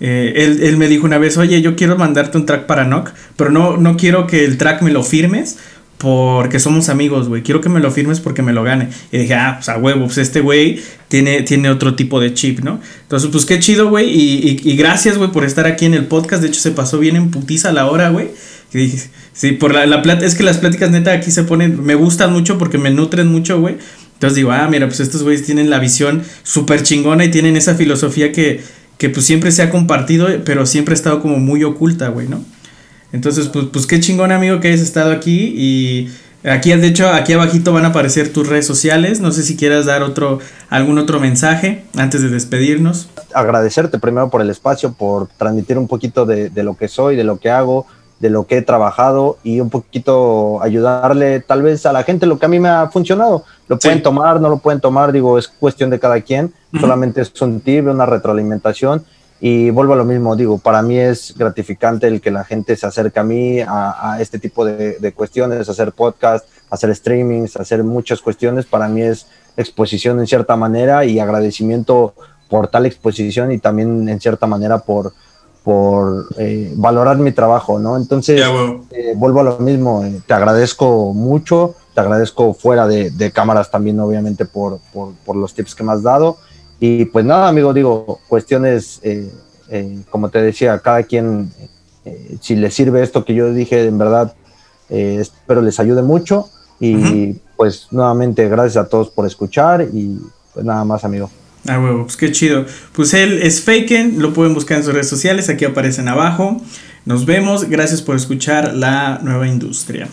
Eh, él, me dijo una vez, oye, yo quiero mandarte un track para Nock, pero no, no quiero que el track me lo firmes porque somos amigos, güey. Quiero que me lo firmes porque me lo gane. Y dije, ah, pues a huevo, pues este güey tiene, tiene otro tipo de chip, ¿no? Entonces, pues qué chido, güey. Y, y, gracias, güey, por estar aquí en el podcast. De hecho, se pasó bien en putiza la hora, güey. Sí, por la, la plata, es que las pláticas neta aquí se ponen, me gustan mucho porque me nutren mucho, güey. Entonces digo, ah, mira, pues estos güeyes tienen la visión súper chingona y tienen esa filosofía que, que pues siempre se ha compartido, pero siempre ha estado como muy oculta, güey, ¿no? Entonces, pues, pues qué chingón, amigo, que hayas estado aquí y... Aquí, de hecho, aquí abajito van a aparecer tus redes sociales. No sé si quieras dar otro, algún otro mensaje antes de despedirnos. Agradecerte primero por el espacio, por transmitir un poquito de, de lo que soy, de lo que hago, de lo que he trabajado y un poquito ayudarle tal vez a la gente lo que a mí me ha funcionado. Lo pueden tomar, no lo pueden tomar, digo, es cuestión de cada quien, solamente es un tip, una retroalimentación y vuelvo a lo mismo, digo, para mí es gratificante el que la gente se acerque a mí, a, este tipo de, de, cuestiones, hacer podcast, hacer streamings, hacer muchas cuestiones, para mí es exposición en cierta manera y agradecimiento por tal exposición y también en cierta manera por por eh, valorar mi trabajo, ¿no? Entonces, eh, vuelvo a lo mismo, eh, te agradezco mucho, te agradezco fuera de, cámaras también, obviamente, por, por, los tips que me has dado. Y pues nada, amigo, digo, cuestiones, como te decía, cada quien, si le sirve esto que yo dije, en verdad, espero les ayude mucho. Y pues nuevamente, gracias a todos por escuchar y pues nada más, amigo. Ah, huevo, pues qué chido. Pues él es Faken, lo pueden buscar en sus redes sociales, aquí aparecen abajo. Nos vemos, gracias por escuchar La Nueva Industria.